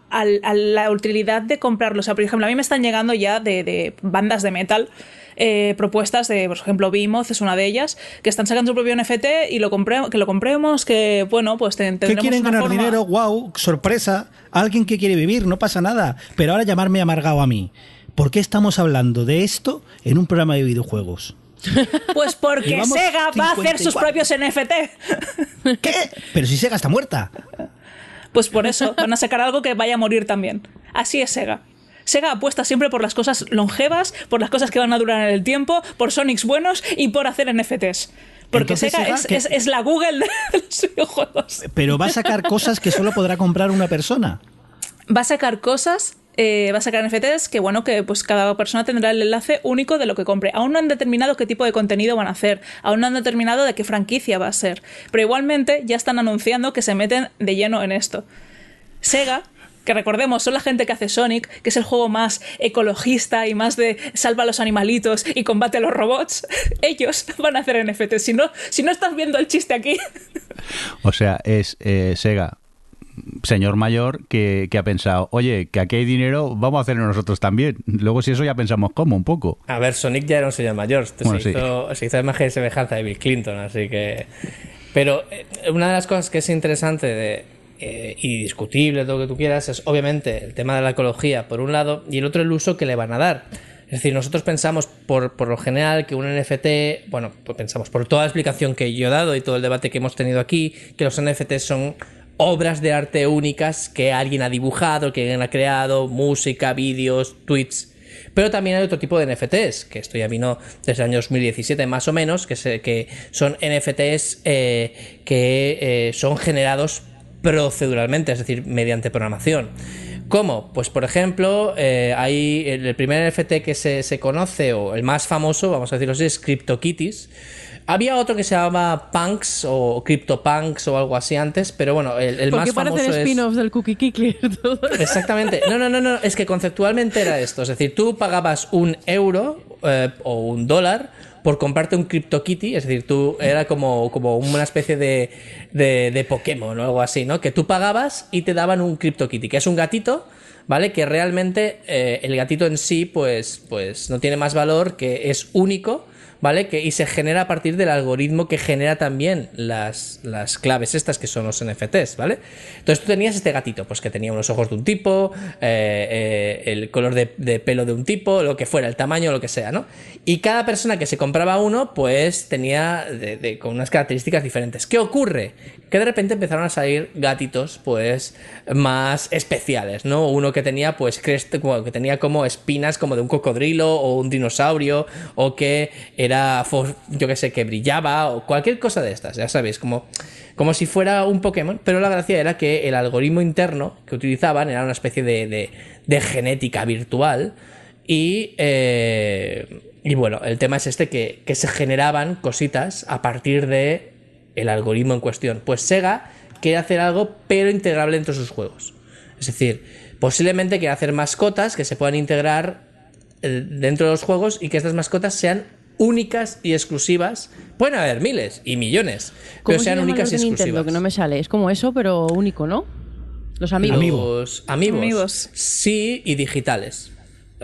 la utilidad de comprarlo, o sea, por ejemplo, a mí me están llegando ya de, de bandas de metal eh, propuestas de, por ejemplo, Behemoth es una de ellas, que están sacando su propio NFT y lo compré, que lo compremos, que bueno, pues te- ¿Qué tendremos quieren una ganar forma- dinero? ¡Wow! ¡Sorpresa! Alguien que quiere vivir, no pasa nada. Pero ahora llamarme amargado a mí. ¿Por qué estamos hablando de esto en un programa de videojuegos? Pues porque Llevamos Sega va a hacer sus 54. propios NFT. ¿Qué? Pero si Sega está muerta. Pues por eso van a sacar algo que vaya a morir también. Así es Sega. Sega apuesta siempre por las cosas longevas, por las cosas que van a durar en el tiempo, por Sonics buenos y por hacer NFTs. Porque Entonces, Sega, Sega, es, ¿qué? es- es la Google de los videojuegos. Pero va a sacar cosas que solo podrá comprar una persona. va a sacar cosas eh, va a sacar NFTs que bueno que pues cada persona tendrá el enlace único de lo que compre aún no han determinado qué tipo de contenido van a hacer aún no han determinado de qué franquicia va a ser pero igualmente ya están anunciando que se meten de lleno en esto Sega que recordemos son la gente que hace Sonic, que es el juego más ecologista y más de salva a los animalitos y combate a los robots, ellos van a hacer NFTs. Si no, si no estás viendo el chiste aquí. O sea, es eh, Sega, señor mayor, que, que ha pensado, oye, que aquí hay dinero, vamos a hacerlo nosotros también. Luego, si eso ya pensamos cómo, un poco. A ver, Sonic ya era un señor mayor. Bueno, se, sí. hizo, se hizo imagen de semejanza de Bill Clinton, así que. Pero eh, una de las cosas que es interesante de, eh, y discutible, todo lo que tú quieras, es obviamente el tema de la ecología, por un lado, y el otro el uso que le van a dar. Es decir, nosotros pensamos por, por lo general que un NFT, bueno, pues pensamos por toda la explicación que yo he dado y todo el debate que hemos tenido aquí, que los NFTs son obras de arte únicas que alguien ha dibujado, que alguien ha creado, música, vídeos, tweets. Pero también hay otro tipo de NFTs, que esto ya vino desde el año 2017 más o menos, que, se- que son NFTs eh, que eh, son generados proceduralmente, es decir, mediante programación. ¿Cómo? Pues por ejemplo, eh, hay el primer NFT que se, se conoce, o el más famoso, vamos a decirlo así, es CryptoKitties. Había otro que se llamaba Punks o CryptoPunks o algo así antes, pero bueno, el, el ¿Por más famoso es... spin-offs del Cookie Kickler? Exactamente. No, no, no, no. Es que conceptualmente era esto. Es decir, tú pagabas un euro eh, o un dólar por comprarte un CryptoKitty. Es decir, tú era como, como una especie de, de, de Pokémon o algo así, ¿no? Que tú pagabas y te daban un CryptoKitty, que es un gatito. ¿Vale? Que realmente eh, el gatito en sí, pues, pues no tiene más valor, que es único, ¿vale? Que, y se genera a partir del algoritmo que genera también las, las claves estas que son los NFTs, ¿vale? Entonces tú tenías este gatito, pues que tenía unos ojos de un tipo, eh, eh, el color de, pelo de un tipo, lo que fuera, el tamaño, lo que sea, ¿no? Y cada persona que se compraba uno, pues tenía de- con unas características diferentes. ¿Qué ocurre? Que de repente empezaron a salir gatitos, pues, más especiales, ¿no? Uno que tenía, pues, crest- que tenía como espinas como de un cocodrilo o un dinosaurio, o que era, yo que sé, que brillaba, o cualquier cosa de estas, ya sabéis, como, como si fuera un Pokémon, pero la gracia era que el algoritmo interno que utilizaban era una especie de, de- de genética virtual, y, eh, y bueno, el tema es este que, que se generaban cositas a partir de el algoritmo en cuestión. Pues Sega quiere hacer algo, pero integrable dentro de sus juegos. Es decir, posiblemente quiere hacer mascotas que se puedan integrar eh, dentro de los juegos y que estas mascotas sean únicas y exclusivas. Pueden haber miles y millones, ¿Cómo pero se sean únicas y de Nintendo? exclusivas. Que no me sale. Es como eso, pero único, ¿no? Los amigos. Amigos. Amigos. Sí, y digitales.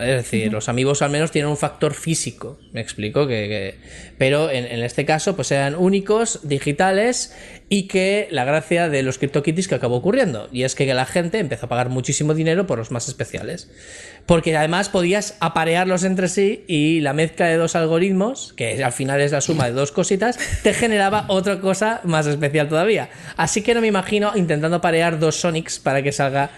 Es decir, los amigos al menos tienen un factor físico, me explico, que, que- pero en, en este caso pues eran únicos, digitales y que la gracia de los CryptoKitties que acabó ocurriendo, y es que la gente empezó a pagar muchísimo dinero por los más especiales, porque además podías aparearlos entre sí y la mezcla de dos algoritmos, que al final es la suma de dos cositas, te generaba otra cosa más especial todavía. Así que no me imagino intentando aparear dos Sonics para que salga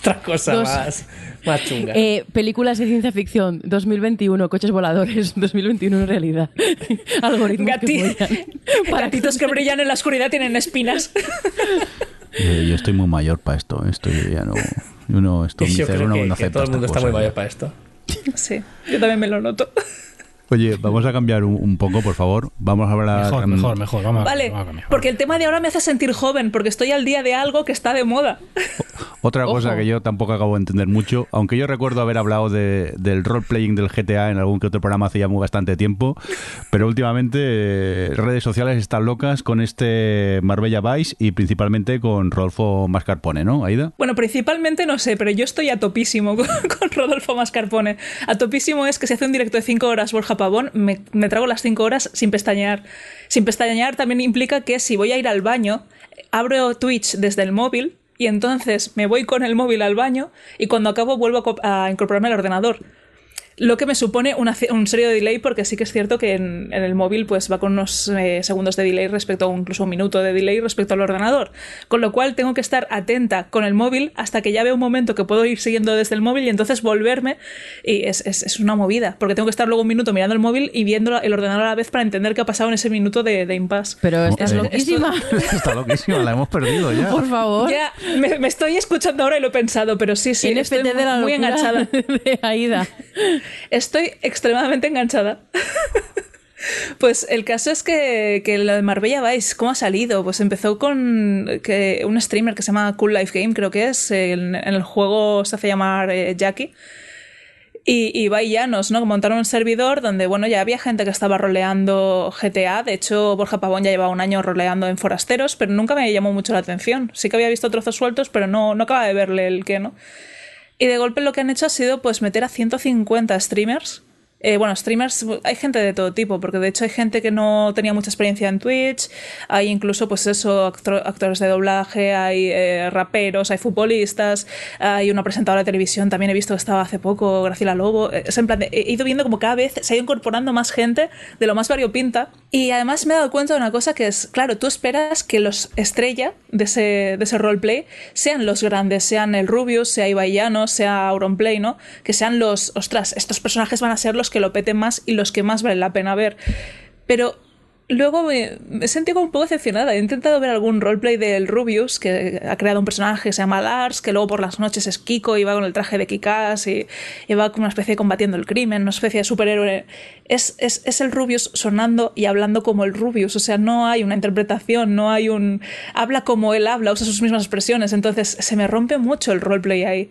otra cosa Dos- más, más chunga. Eh, películas de ciencia ficción 2021, coches voladores 2021 en realidad. Algoritmos que Gati- follan. Para Gatitos que brillan en la oscuridad tienen espinas. Eh, yo estoy muy mayor para esto. ¿eh? Estoy ya no. Yo no, esto, mi Yo creo que, no que todo el mundo está muy cosas mayor ya. para esto. Sí, yo también me lo noto. Oye, vamos a cambiar un, un poco, por favor. Vamos a hablar. Mejor, mm, mejor, mejor. Vamos a- Vale, vamos a cambiar. porque el tema de ahora me hace sentir joven, porque estoy al día de algo que está de moda. Otra cosa Ojo. que yo tampoco acabo de entender mucho, aunque yo recuerdo haber hablado de, del role-playing del GTA en algún que otro programa hace ya muy bastante tiempo, pero últimamente eh, redes sociales están locas con este Marbella Vice y principalmente con Rodolfo Mascarpone, ¿no, Aida? Bueno, principalmente no sé, pero yo estoy a topísimo con, con Rodolfo Mascarpone. A topísimo es que si hace un directo de 5 horas Borja Pavón, me, trago las 5 horas sin pestañear. Sin pestañear también implica que si voy a ir al baño, abro Twitch desde el móvil y entonces me voy con el móvil al baño y cuando acabo vuelvo a incorporarme al ordenador. Lo que me supone una, un serio delay porque sí que es cierto que en, el móvil pues va con unos eh, segundos de delay respecto a incluso un minuto de delay respecto al ordenador, con lo cual tengo que estar atenta con el móvil hasta que ya veo un momento que puedo ir siguiendo desde el móvil y entonces volverme y es, es, es una movida, porque tengo que estar luego un minuto mirando el móvil y viendo el ordenador a la vez para entender qué ha pasado en ese minuto de, de impasse. Pero estás loquísima. Está loquísima, la hemos perdido ya. Por favor. Ya, me, me, estoy escuchando ahora y lo he pensado, pero sí, sí, estoy muy, muy enganchada. De Aida. Estoy extremadamente enganchada. Pues el caso es que, que, lo de Marbella Vice, ¿cómo ha salido? Pues empezó con que un streamer que se llama Cool Life Game, creo que es, en, el juego se hace llamar eh, Jackie. Y, y Llanos, ¿no? Montaron un servidor donde, bueno, ya había gente que estaba roleando GTA. De hecho, Borja Pavón ya llevaba un año roleando en Forasteros, pero nunca me llamó mucho la atención. Sí que había visto trozos sueltos, pero no, no acaba de verle el qué, ¿no? Y de golpe lo que han hecho ha sido pues meter a 150 streamers eh, bueno, streamers, hay gente de todo tipo, porque de hecho hay gente que no tenía mucha experiencia en Twitch, hay incluso, pues eso, actores de doblaje, hay eh, raperos, hay futbolistas, hay una presentadora de televisión, también he visto que estaba hace poco, Graciela Lobo. Es en plan, he ido viendo como cada vez se ha ido incorporando más gente de lo más variopinta. Y además me he dado cuenta de una cosa que es, claro, tú esperas que los estrella de ese, de ese roleplay sean los grandes, sean el Rubius, sea Ibai sea Auronplay, ¿no? Que sean los, ostras, estos personajes van a ser los que lo peten más y los que más vale la pena ver. Pero luego me, me, sentí un poco decepcionada. He intentado ver algún roleplay del Rubius, que ha creado un personaje que se llama Lars, que luego por las noches es Kiko y va con el traje de Kikas y, y va como una especie de combatiendo el crimen, una especie de superhéroe. Es, es, es, el Rubius sonando y hablando como el Rubius, o sea, no hay una interpretación, no hay un... habla como él habla, usa sus mismas expresiones, entonces se me rompe mucho el roleplay ahí.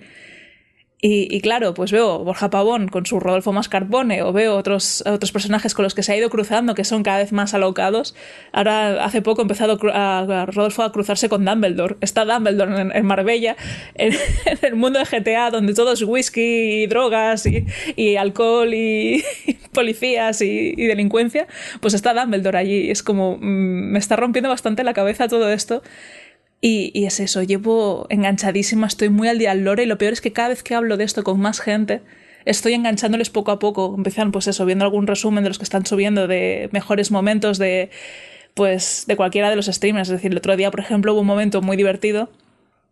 Y, y, claro, pues veo Borja Pavón con su Rodolfo Mascarpone o veo otros, otros personajes con los que se ha ido cruzando que son cada vez más alocados. Ahora, hace poco ha empezado a, Rodolfo a cruzarse con Dumbledore. Está Dumbledore en, en Marbella, en, el mundo de GTA, donde todo es whisky y drogas y, alcohol y, policías y, delincuencia. Pues está Dumbledore allí. Es como, mmm, me está rompiendo bastante la cabeza todo esto. Y, es eso, llevo enganchadísima, estoy muy al día al lore y lo peor es que cada vez que hablo de esto con más gente, estoy enganchándoles poco a poco. Empiezan pues eso, viendo algún resumen de los que están subiendo de mejores momentos de pues de cualquiera de los streamers. Es decir, el otro día, por ejemplo, hubo un momento muy divertido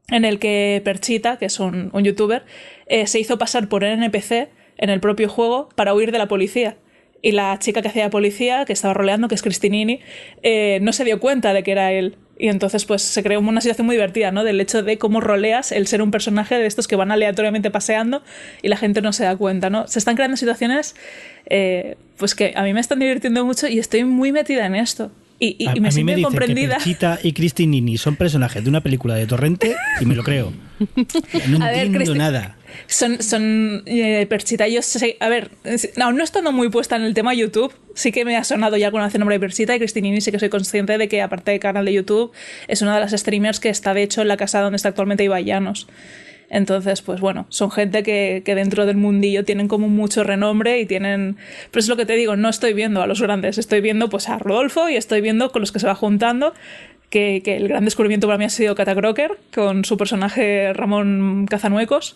en el que Perchita, que es un, un youtuber, eh, se hizo pasar por NPC en el propio juego para huir de la policía. Y la chica que hacía policía, que estaba roleando, que es Cristinini, eh, no se dio cuenta de que era él. Y entonces pues se creó una situación muy divertida, ¿no? Del hecho de cómo roleas el ser un personaje de estos que van aleatoriamente paseando y la gente no se da cuenta, ¿no? Se están creando situaciones eh, pues que a mí me están divirtiendo mucho y estoy muy metida en esto. Y, y, a, y me a mí me siento dicen comprendida. que y Cristinini son personajes de una película de Torrente y me lo creo. No A ver, entiendo Cristi- nada. Son, sé eh, Perchita, yo sé, a ver, no, no estando muy puesta en el tema YouTube, sí que me ha sonado ya alguna vez el nombre de Perchita y Cristinini sí que soy consciente de que aparte de canal de YouTube es una de las streamers que está de hecho en la casa donde está actualmente Ibai. Entonces, pues bueno, son gente que, que, dentro del mundillo tienen como mucho renombre y tienen... Pero es lo que te digo, no estoy viendo a los grandes, estoy viendo pues a Rodolfo y estoy viendo con los que se va juntando, que, que el gran descubrimiento para mí ha sido Cata con su personaje Ramón Cazanuecos.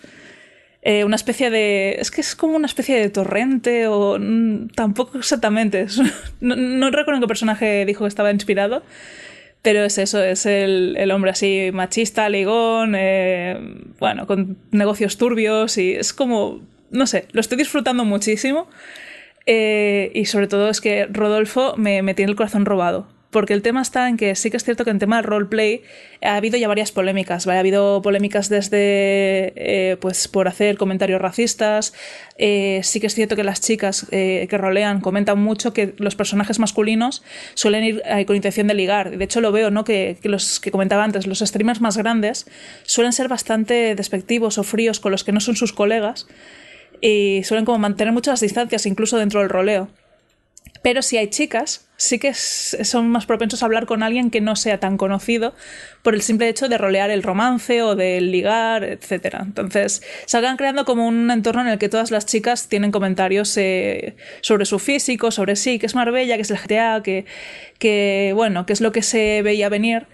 Eh, una especie de... Es que es como una especie de torrente o... mm, Tampoco exactamente. No, no recuerdo en qué personaje dijo que estaba inspirado. Pero es eso, es el, el hombre así machista, ligón, eh, bueno, con negocios turbios y es como, no sé, lo estoy disfrutando muchísimo eh, y sobre todo es que Rodolfo me, me tiene el corazón robado. Porque el tema está en que sí que es cierto que en tema del roleplay ha habido ya varias polémicas. Ha habido polémicas desde, eh, pues, por hacer comentarios racistas. Eh, sí que es cierto que las chicas eh, que rolean comentan mucho que los personajes masculinos suelen ir con intención de ligar. De hecho, lo veo, ¿no? Que, que, los que comentaba antes, los streamers más grandes suelen ser bastante despectivos o fríos con los que no son sus colegas y suelen como mantener muchas distancias incluso dentro del roleo. Pero si hay chicas, sí que son más propensos a hablar con alguien que no sea tan conocido por el simple hecho de rolear el romance o de ligar, etc. Entonces, se van creando como un entorno en el que todas las chicas tienen comentarios eh, sobre su físico, sobre sí, que es Marbella, que es el GTA, que, que, bueno, que es lo que se veía venir.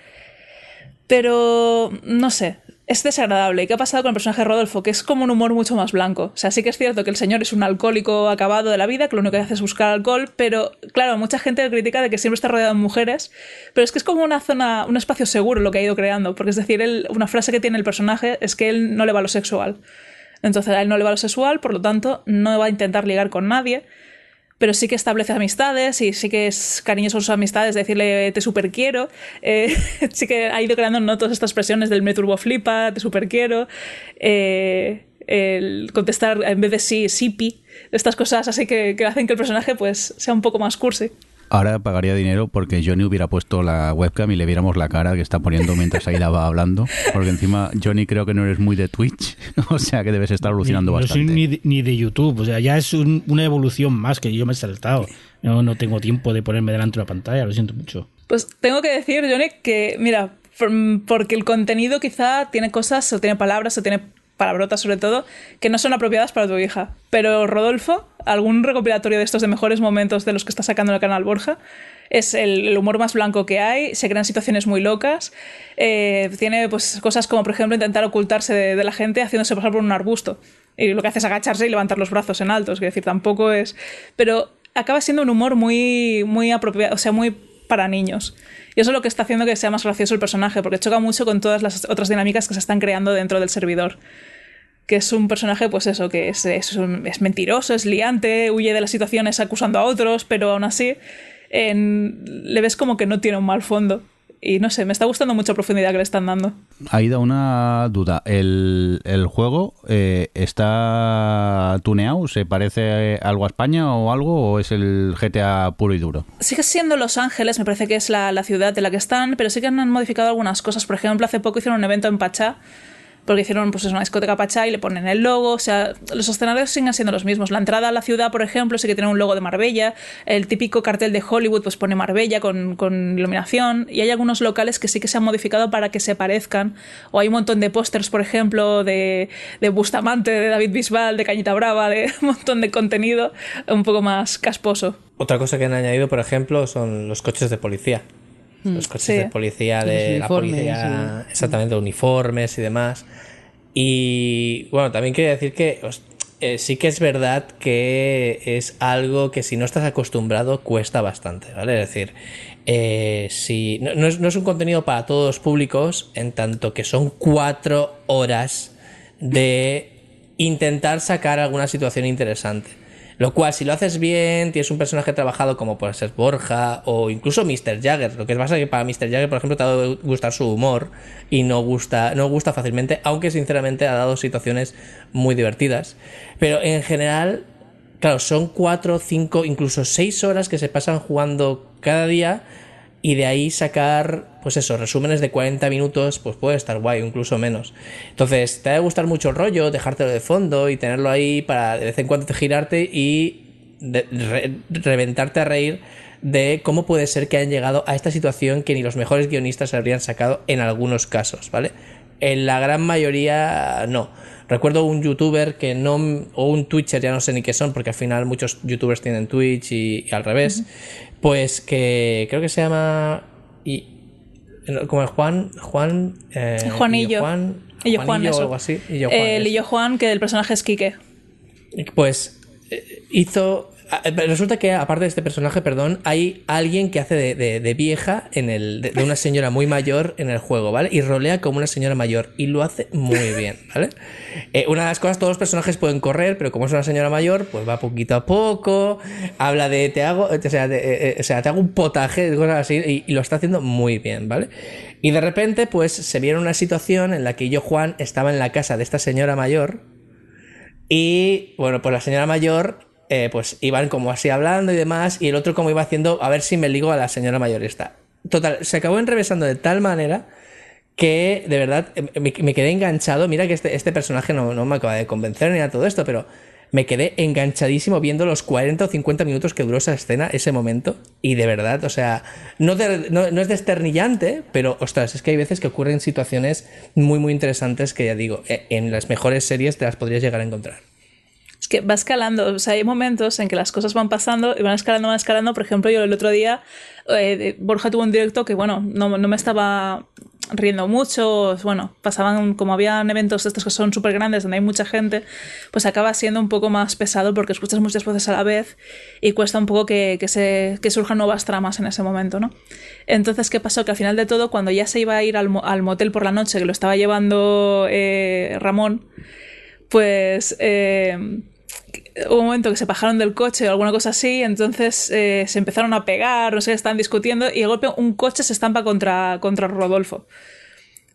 Pero, no sé, es desagradable. ¿Y qué ha pasado con el personaje de Rodolfo? Que es como un humor mucho más blanco. O sea, sí que es cierto que el señor es un alcohólico acabado de la vida, que lo único que hace es buscar alcohol, pero claro, mucha gente le critica de que siempre está rodeado de mujeres, pero es que es como una zona, un espacio seguro lo que ha ido creando, porque es decir, él, una frase que tiene el personaje es que él no le va lo sexual. Entonces a él no le va lo sexual, por lo tanto no va a intentar ligar con nadie pero sí que establece amistades y sí que es cariñoso sus amistades, decirle te super quiero. Eh, sí que ha ido creando ¿no? todas estas expresiones del me turbo flipa, te super quiero. Eh, el contestar en vez de sí, sipi, estas cosas así que, que, hacen que el personaje pues sea un poco más cursi. Ahora pagaría dinero porque Johnny hubiera puesto la webcam y le viéramos la cara que está poniendo mientras Aida va hablando. Porque encima, Johnny, creo que no eres muy de Twitch, o sea que debes estar alucinando ni, bastante. No soy ni de, ni de, YouTube, o sea, ya es un, una evolución más que yo me he saltado. No, no tengo tiempo de ponerme delante de una pantalla, lo siento mucho. Pues tengo que decir, Johnny, que mira, porque el contenido quizá tiene cosas, o tiene palabras, o tiene palabrotas sobre todo, que no son apropiadas para tu hija. Pero Rodolfo, algún recopilatorio de estos de mejores momentos de los que está sacando el canal Borja, es el, humor más blanco que hay, se crean situaciones muy locas, eh, tiene pues cosas como por ejemplo intentar ocultarse de, de, la gente haciéndose pasar por un arbusto. Y lo que hace es agacharse y levantar los brazos en alto, es decir, tampoco es... Pero acaba siendo un humor muy, muy apropiado, o sea, muy para niños. Y eso es lo que está haciendo que sea más gracioso el personaje, porque choca mucho con todas las otras dinámicas que se están creando dentro del servidor. Que es un personaje, pues eso, que es, es, mentiroso, es liante, huye de las situaciones acusando a otros, pero aún así le ves como que no tiene un mal fondo. Y no sé, me está gustando mucho la profundidad que le están dando. Ahí da una duda. ¿El, el juego eh, está tuneado? ¿Se parece algo a España o algo? ¿O es el GTA puro y duro? Sigue siendo Los Ángeles, me parece que es la, la ciudad de la que están, pero sí que han modificado algunas cosas. Por ejemplo, hace poco hicieron un evento en Pachá porque hicieron pues, una discoteca Pachá y le ponen el logo. O sea, los escenarios siguen siendo los mismos. La entrada a la ciudad, por ejemplo, sí que tiene un logo de Marbella. El típico cartel de Hollywood pues pone Marbella con, iluminación. Y hay algunos locales que sí que se han modificado para que se parezcan. O hay un montón de pósters, por ejemplo, de, de Bustamante, de David Bisbal, de Cañita Brava, de un montón de contenido un poco más casposo. Otra cosa que han añadido, por ejemplo, son los coches de policía. Los coches Sí. de policía, de la policía, exactamente, uniformes y demás. Y bueno, también quería decir que os- eh, sí que es verdad que es algo que si no estás acostumbrado cuesta bastante, ¿vale? Es decir, eh, si, no, no es, no es un contenido para todos los públicos, en tanto que son cuatro horas de intentar sacar alguna situación interesante. Lo cual, si lo haces bien, tienes un personaje trabajado como puede ser Borja o incluso Mr. Jagger. Lo que pasa es que para Mr. Jagger, por ejemplo, te ha dado gustar su humor y no gusta, no gusta fácilmente, aunque sinceramente ha dado situaciones muy divertidas. Pero en general, claro, son cuatro, cinco, incluso seis horas que se pasan jugando cada día y de ahí sacar, pues eso, resúmenes de 40 minutos, pues puede estar guay, incluso menos. Entonces, te ha de gustar mucho el rollo, dejártelo de fondo y tenerlo ahí para de vez en cuando te girarte y reventarte a reír de cómo puede ser que hayan llegado a esta situación que ni los mejores guionistas habrían sacado en algunos casos, ¿vale? En la gran mayoría no. Recuerdo un youtuber que no, o un twitcher, ya no sé ni qué son, porque al final muchos youtubers tienen Twitch y al revés, pues que creo que se llama... Y, como el Juan... Juan eh, Juanillo. Juan, Illo Juan, Juanillo o algo así. Illo Juan, el. Illo Juan, que el personaje es Quique. Pues eh, hizo. Resulta que, aparte de este personaje, perdón, hay alguien que hace de, de- vieja en el. De, una señora muy mayor en el juego, ¿vale? Y rolea como una señora mayor. Y lo hace muy bien, ¿vale? Eh, una de las cosas, todos los personajes pueden correr, pero como es una señora mayor, pues va poquito a poco. Habla de te hago. O sea, de- eh, eh, o sea te hago un potaje, cosas así. Y, y lo está haciendo muy bien, ¿vale? Y de repente, pues se vieron una situación en la que yo, Juan, estaba en la casa de esta señora mayor. Y bueno, pues la señora mayor, eh, pues iban como así hablando y demás, y el otro como iba haciendo, a ver si me ligo a la señora mayor esta. Total, se acabó enrevesando de tal manera que de verdad eh, me, quedé enganchado. Mira que este, este personaje no, no me acaba de convencer ni de todo esto, pero me quedé enganchadísimo viendo los 40 o 50 minutos que duró esa escena, ese momento. Y de verdad, o sea, no, de- no, no es desternillante, pero ostras, es que hay veces que ocurren situaciones muy, muy interesantes que ya digo, eh, en las mejores series te las podrías llegar a encontrar. Es que va escalando, o sea, hay momentos en que las cosas van pasando y van escalando, van escalando. Por ejemplo, yo el otro día, eh, Borja tuvo un directo que, bueno, no, me estaba riendo mucho, bueno, pasaban, como habían eventos estos que son súper grandes, donde hay mucha gente, pues acaba siendo un poco más pesado porque escuchas muchas voces a la vez y cuesta un poco que, que surjan nuevas tramas en ese momento, ¿no? Entonces, ¿qué pasó? Que al final de todo, cuando ya se iba a ir al, al motel por la noche, que lo estaba llevando eh, Ramón, pues... Eh, hubo un momento que se bajaron del coche o alguna cosa así, entonces eh, se empezaron a pegar, no sé, están discutiendo y de golpe un coche se estampa contra, contra Rodolfo.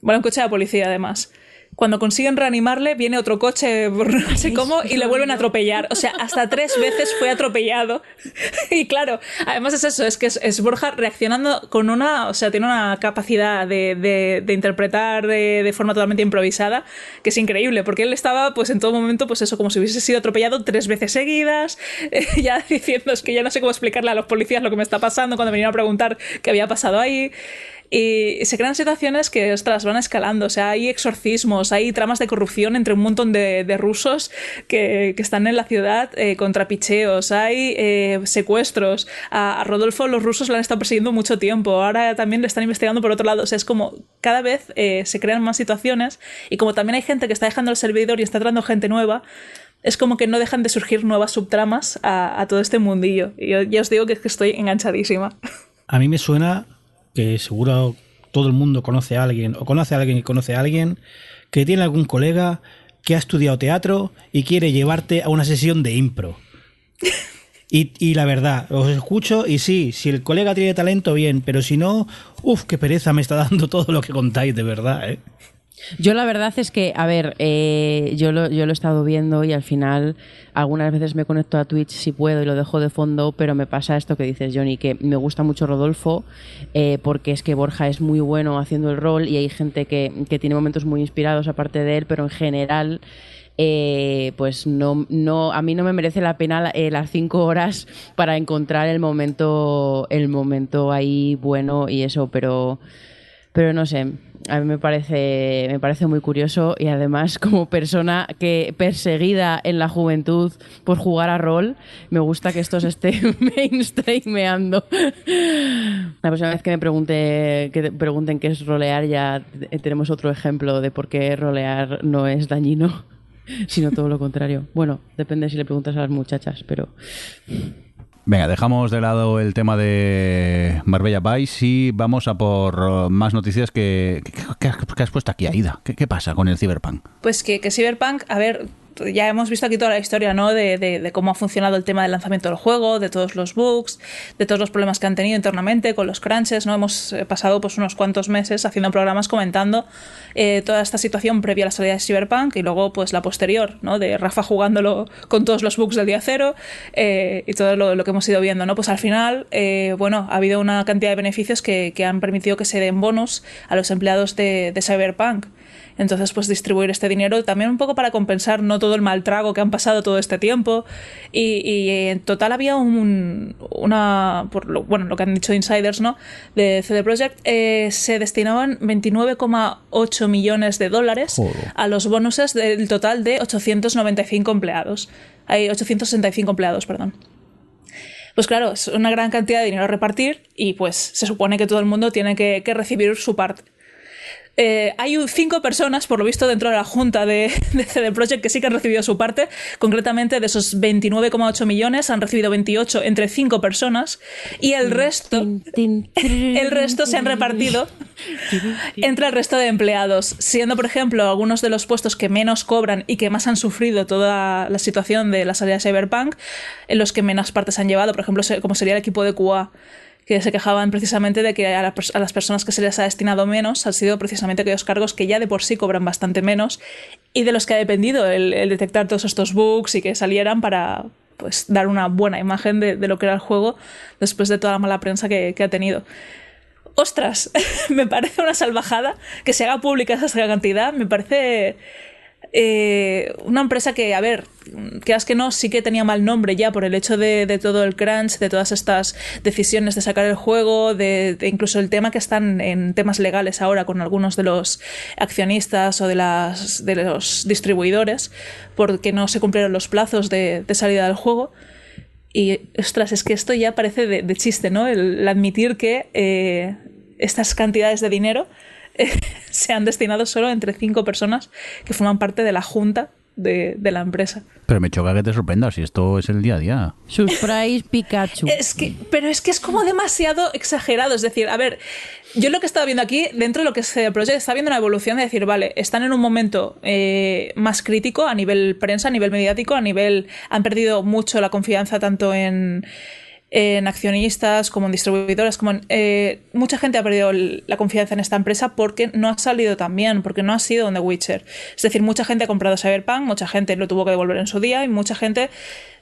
Bueno, un coche de policía además cuando consiguen reanimarle, viene otro coche, no sé cómo, y le vuelven a atropellar. O sea, hasta tres veces fue atropellado. Y claro, además es eso, es que es, Borja reaccionando con una, o sea, tiene una capacidad de, interpretar de, forma totalmente improvisada, que es increíble, porque él estaba, pues en todo momento, pues eso, como si hubiese sido atropellado tres veces seguidas, ya diciendo, es que ya no sé cómo explicarle a los policías lo que me está pasando cuando vinieron a preguntar qué había pasado ahí. Y se crean situaciones que, ostras, van escalando. O sea, hay exorcismos, hay tramas de corrupción entre un montón de, rusos que, están en la ciudad eh, contra picheos, hay eh, secuestros. A, Rodolfo los rusos lo han estado persiguiendo mucho tiempo. Ahora también le están investigando por otro lado. O sea, es como cada vez eh, se crean más situaciones y como también hay gente que está dejando el servidor y está entrando gente nueva, es como que no dejan de surgir nuevas subtramas a, todo este mundillo. Y yo ya os digo que, es que estoy enganchadísima. A mí me suena que seguro todo el mundo conoce a alguien, o conoce a alguien que conoce a alguien, que tiene algún colega que ha estudiado teatro y quiere llevarte a una sesión de impro. Y, y, la verdad, os escucho y sí, si el colega tiene talento, bien, pero si no, uff, qué pereza me está dando todo lo que contáis, de verdad, ¿eh? Yo la verdad es que, a ver, eh, yo, lo, yo lo he estado viendo y al final algunas veces me conecto a Twitch si puedo y lo dejo de fondo, pero me pasa esto que dices, Johnny, que me gusta mucho Rodolfo eh, porque es que Borja es muy bueno haciendo el rol y hay gente que, que tiene momentos muy inspirados aparte de él, pero en general... Eh, pues no, no, a mí no me merece la pena las cinco horas para encontrar el momento, el momento ahí bueno y eso, pero, pero no sé, a mí me parece, me parece muy curioso y además como persona que perseguida en la juventud por jugar a rol, me gusta que esto se esté mainstreameando. La próxima vez que me pregunte, que pregunten qué es rolear ya tenemos otro ejemplo de por qué rolear no es dañino, sino todo lo contrario. Bueno, depende si le preguntas a las muchachas, pero... Venga, dejamos de lado el tema de Marbella Vice y vamos a por más noticias que, has puesto aquí, Aida. ¿Qué, ¿Qué, pasa con el Cyberpunk? Pues que, que Cyberpunk, a ver, ya hemos visto aquí toda la historia, ¿no? De, de, cómo ha funcionado el tema del lanzamiento del juego, de todos los bugs, de todos los problemas que han tenido internamente con los crunches, ¿no? Hemos eh, pasado pues unos cuantos meses haciendo programas comentando eh, toda esta situación previa a la salida de Cyberpunk y luego pues la posterior, ¿no? De Rafa jugándolo con todos los bugs del día cero eh, y todo lo, que hemos ido viendo, ¿no? Pues al final, bueno, ha habido una cantidad de beneficios que, que, han permitido que se den bonus a los empleados de Cyberpunk. Entonces, pues distribuir este dinero también un poco para compensar no todo el mal trago que han pasado todo este tiempo. Y, en total había un, una, por lo, bueno, lo que han dicho insiders, ¿no? De CD Projekt, eh, se destinaban 29,8 millones de dólares a los bonuses del total de 895 empleados. Hay 865 empleados, perdón. Pues claro, es una gran cantidad de dinero a repartir y pues se supone que todo el mundo tiene que recibir su parte. Eh, hay cinco personas, por lo visto, dentro de la junta de, CD Projekt que sí que han recibido su parte. Concretamente, de esos 29,8 millones, han recibido 28 entre cinco personas y el resto, el resto se han repartido entre el resto de empleados, siendo, por ejemplo, algunos de los puestos que menos cobran y que más han sufrido toda la situación de la salida de Cyberpunk, en los que menos partes han llevado, por ejemplo, como sería el equipo de QA que se quejaban precisamente de que a, las personas que se les ha destinado menos han sido precisamente aquellos cargos que ya de por sí cobran bastante menos y de los que ha dependido el, detectar todos estos bugs y que salieran para pues dar una buena imagen de, lo que era el juego después de toda la mala prensa que, que ha tenido. Ostras, me parece una salvajada que se haga pública esa cantidad, me parece eh, una empresa que, a ver, que que no, sí que tenía mal nombre ya por el hecho de, todo el crunch, de todas estas decisiones de sacar el juego, de, incluso el tema que están en temas legales ahora con algunos de los accionistas o de, las, de los distribuidores, porque no se cumplieron los plazos de, salida del juego. Y, ostras, es que esto ya parece de, chiste, ¿no? El, admitir que eh, estas cantidades de dinero se han destinado solo entre cinco personas que forman parte de la junta de, de la empresa. Pero me choca que te sorprenda si esto es el día a día. Surprise Pikachu. Es que, pero es que es como demasiado exagerado. Es decir, a ver, yo lo que estaba viendo aquí, dentro de lo que es el proyecto, está viendo una evolución de decir, vale, están en un momento eh, más crítico a nivel prensa, a nivel mediático, a nivel. han perdido mucho la confianza tanto en en accionistas, como en distribuidoras, como eh, mucha gente ha perdido la confianza en esta empresa porque no ha salido tan bien, porque no ha sido The Witcher. Es decir, mucha gente ha comprado Cyberpunk, mucha gente lo tuvo que devolver en su día y mucha gente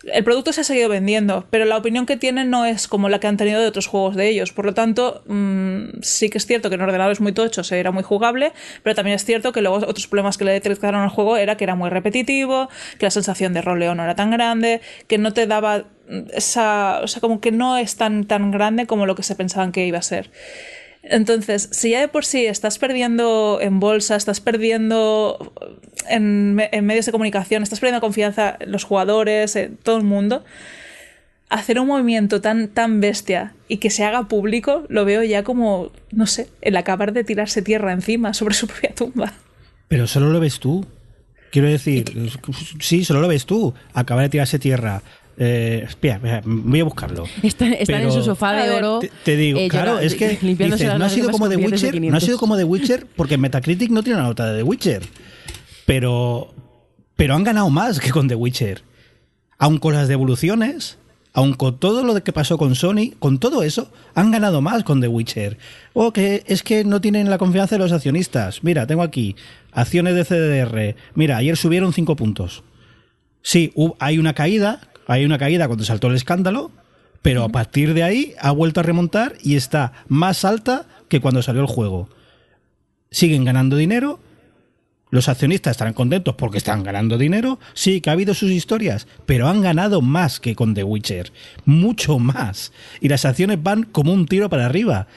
el producto se ha seguido vendiendo, pero la opinión que tienen no es como la que han tenido de otros juegos de ellos. Por lo tanto, mmm, sí que es cierto que en ordenadores muy tochos era muy jugable, pero también es cierto que luego otros problemas que le detectaron al juego era que era muy repetitivo, que la sensación de roleo no era tan grande, que no te daba esa. O sea, como que no es tan, tan grande como lo que se pensaban que iba a ser. Entonces, si ya de por sí estás perdiendo en bolsa, estás perdiendo en, en, medios de comunicación, estás perdiendo confianza en los jugadores, en todo el mundo, hacer un movimiento tan, tan bestia y que se haga público, lo veo ya como, no sé, el acabar de tirarse tierra encima sobre su propia tumba. Pero solo lo ves tú. Quiero decir, sí, solo lo ves tú. Acabar de tirarse tierra. Eh, espera, voy a buscarlo. Están, están en su sofá de oro. Te, te digo, eh, claro, es que dices, no ha sido como The Witcher, no ha sido como The Witcher porque Metacritic no tiene una nota de The Witcher. Pero pero han ganado más que con The Witcher. Aun con las devoluciones, aun con todo lo que pasó con Sony, con todo eso, han ganado más con The Witcher. O que es que no tienen la confianza de los accionistas. Mira, tengo aquí acciones de CDR. Mira, ayer subieron 5 puntos. Sí, hay una caída, hay una caída cuando saltó el escándalo, pero a partir de ahí ha vuelto a remontar y está más alta que cuando salió el juego. Siguen ganando dinero, los accionistas estarán contentos porque están ganando dinero, sí, que ha habido sus historias, pero han ganado más que con The Witcher, mucho más. Y las acciones van como un tiro para arriba.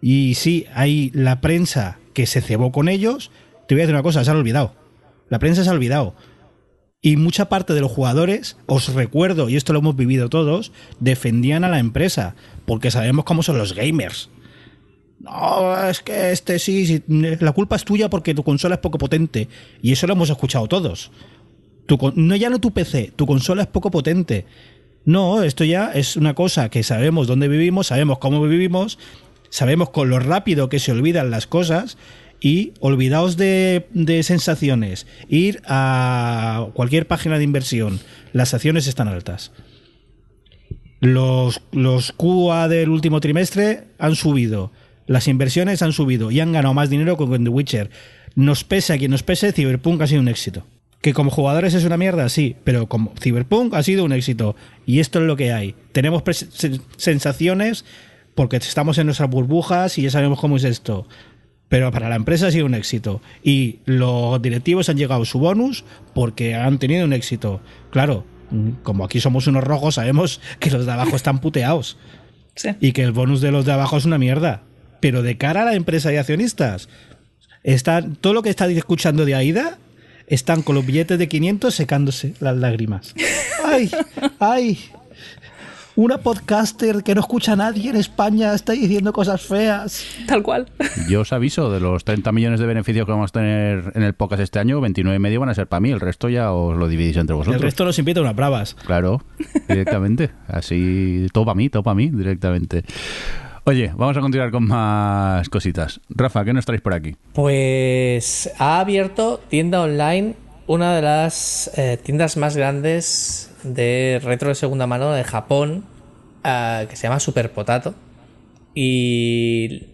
Y sí, hay la prensa que se cebó con ellos. Te voy a decir una cosa, se han olvidado. La prensa se ha olvidado. Y mucha parte de los jugadores, os recuerdo, y esto lo hemos vivido todos, defendían a la empresa, porque sabemos cómo son los gamers. No, es que este sí, sí, la culpa es tuya porque tu consola es poco potente. Y eso lo hemos escuchado todos. No ya no tu PC, tu consola es poco potente. No, esto ya es una cosa que sabemos dónde vivimos, sabemos cómo vivimos, sabemos con lo rápido que se olvidan las cosas y olvidaos de, sensaciones. Ir a cualquier página de inversión. Las acciones están altas. Los, los QA del último trimestre han subido. Las inversiones han subido y han ganado más dinero que con The Witcher. Nos pese a quien nos pese, Cyberpunk ha sido un éxito. Que como jugadores es una mierda, sí, pero como Cyberpunk ha sido un éxito. Y esto es lo que hay. Tenemos sensaciones porque estamos en nuestras burbujas y ya sabemos cómo es esto. Pero para la empresa ha sido un éxito. Y los directivos han llegado a su bonus porque han tenido un éxito. Claro, como aquí somos unos rojos, sabemos que los de abajo están puteados. Sí. Y que el bonus de los de abajo es una mierda. Pero de cara a la empresa y accionistas, están, todo lo que está escuchando de AIDA están con los billetes de 500 secándose las lágrimas. ¡Ay! ¡Ay! Una podcaster que no escucha a nadie en España está diciendo cosas feas. Tal cual. Yo os aviso, de los 30 millones de beneficios que vamos a tener en el podcast este año, 29 y medio van a ser para mí, el resto ya os lo dividís entre vosotros. El resto nos invita a unas bravas. Claro, directamente. Así, todo para mí, todo para mí, directamente. Oye, vamos a continuar con más cositas. Rafa, ¿qué nos traéis por aquí? Pues ha abierto tienda online una de las eh, tiendas más grandes de retro de segunda mano de Japón, uh, que se llama Super Potato. Y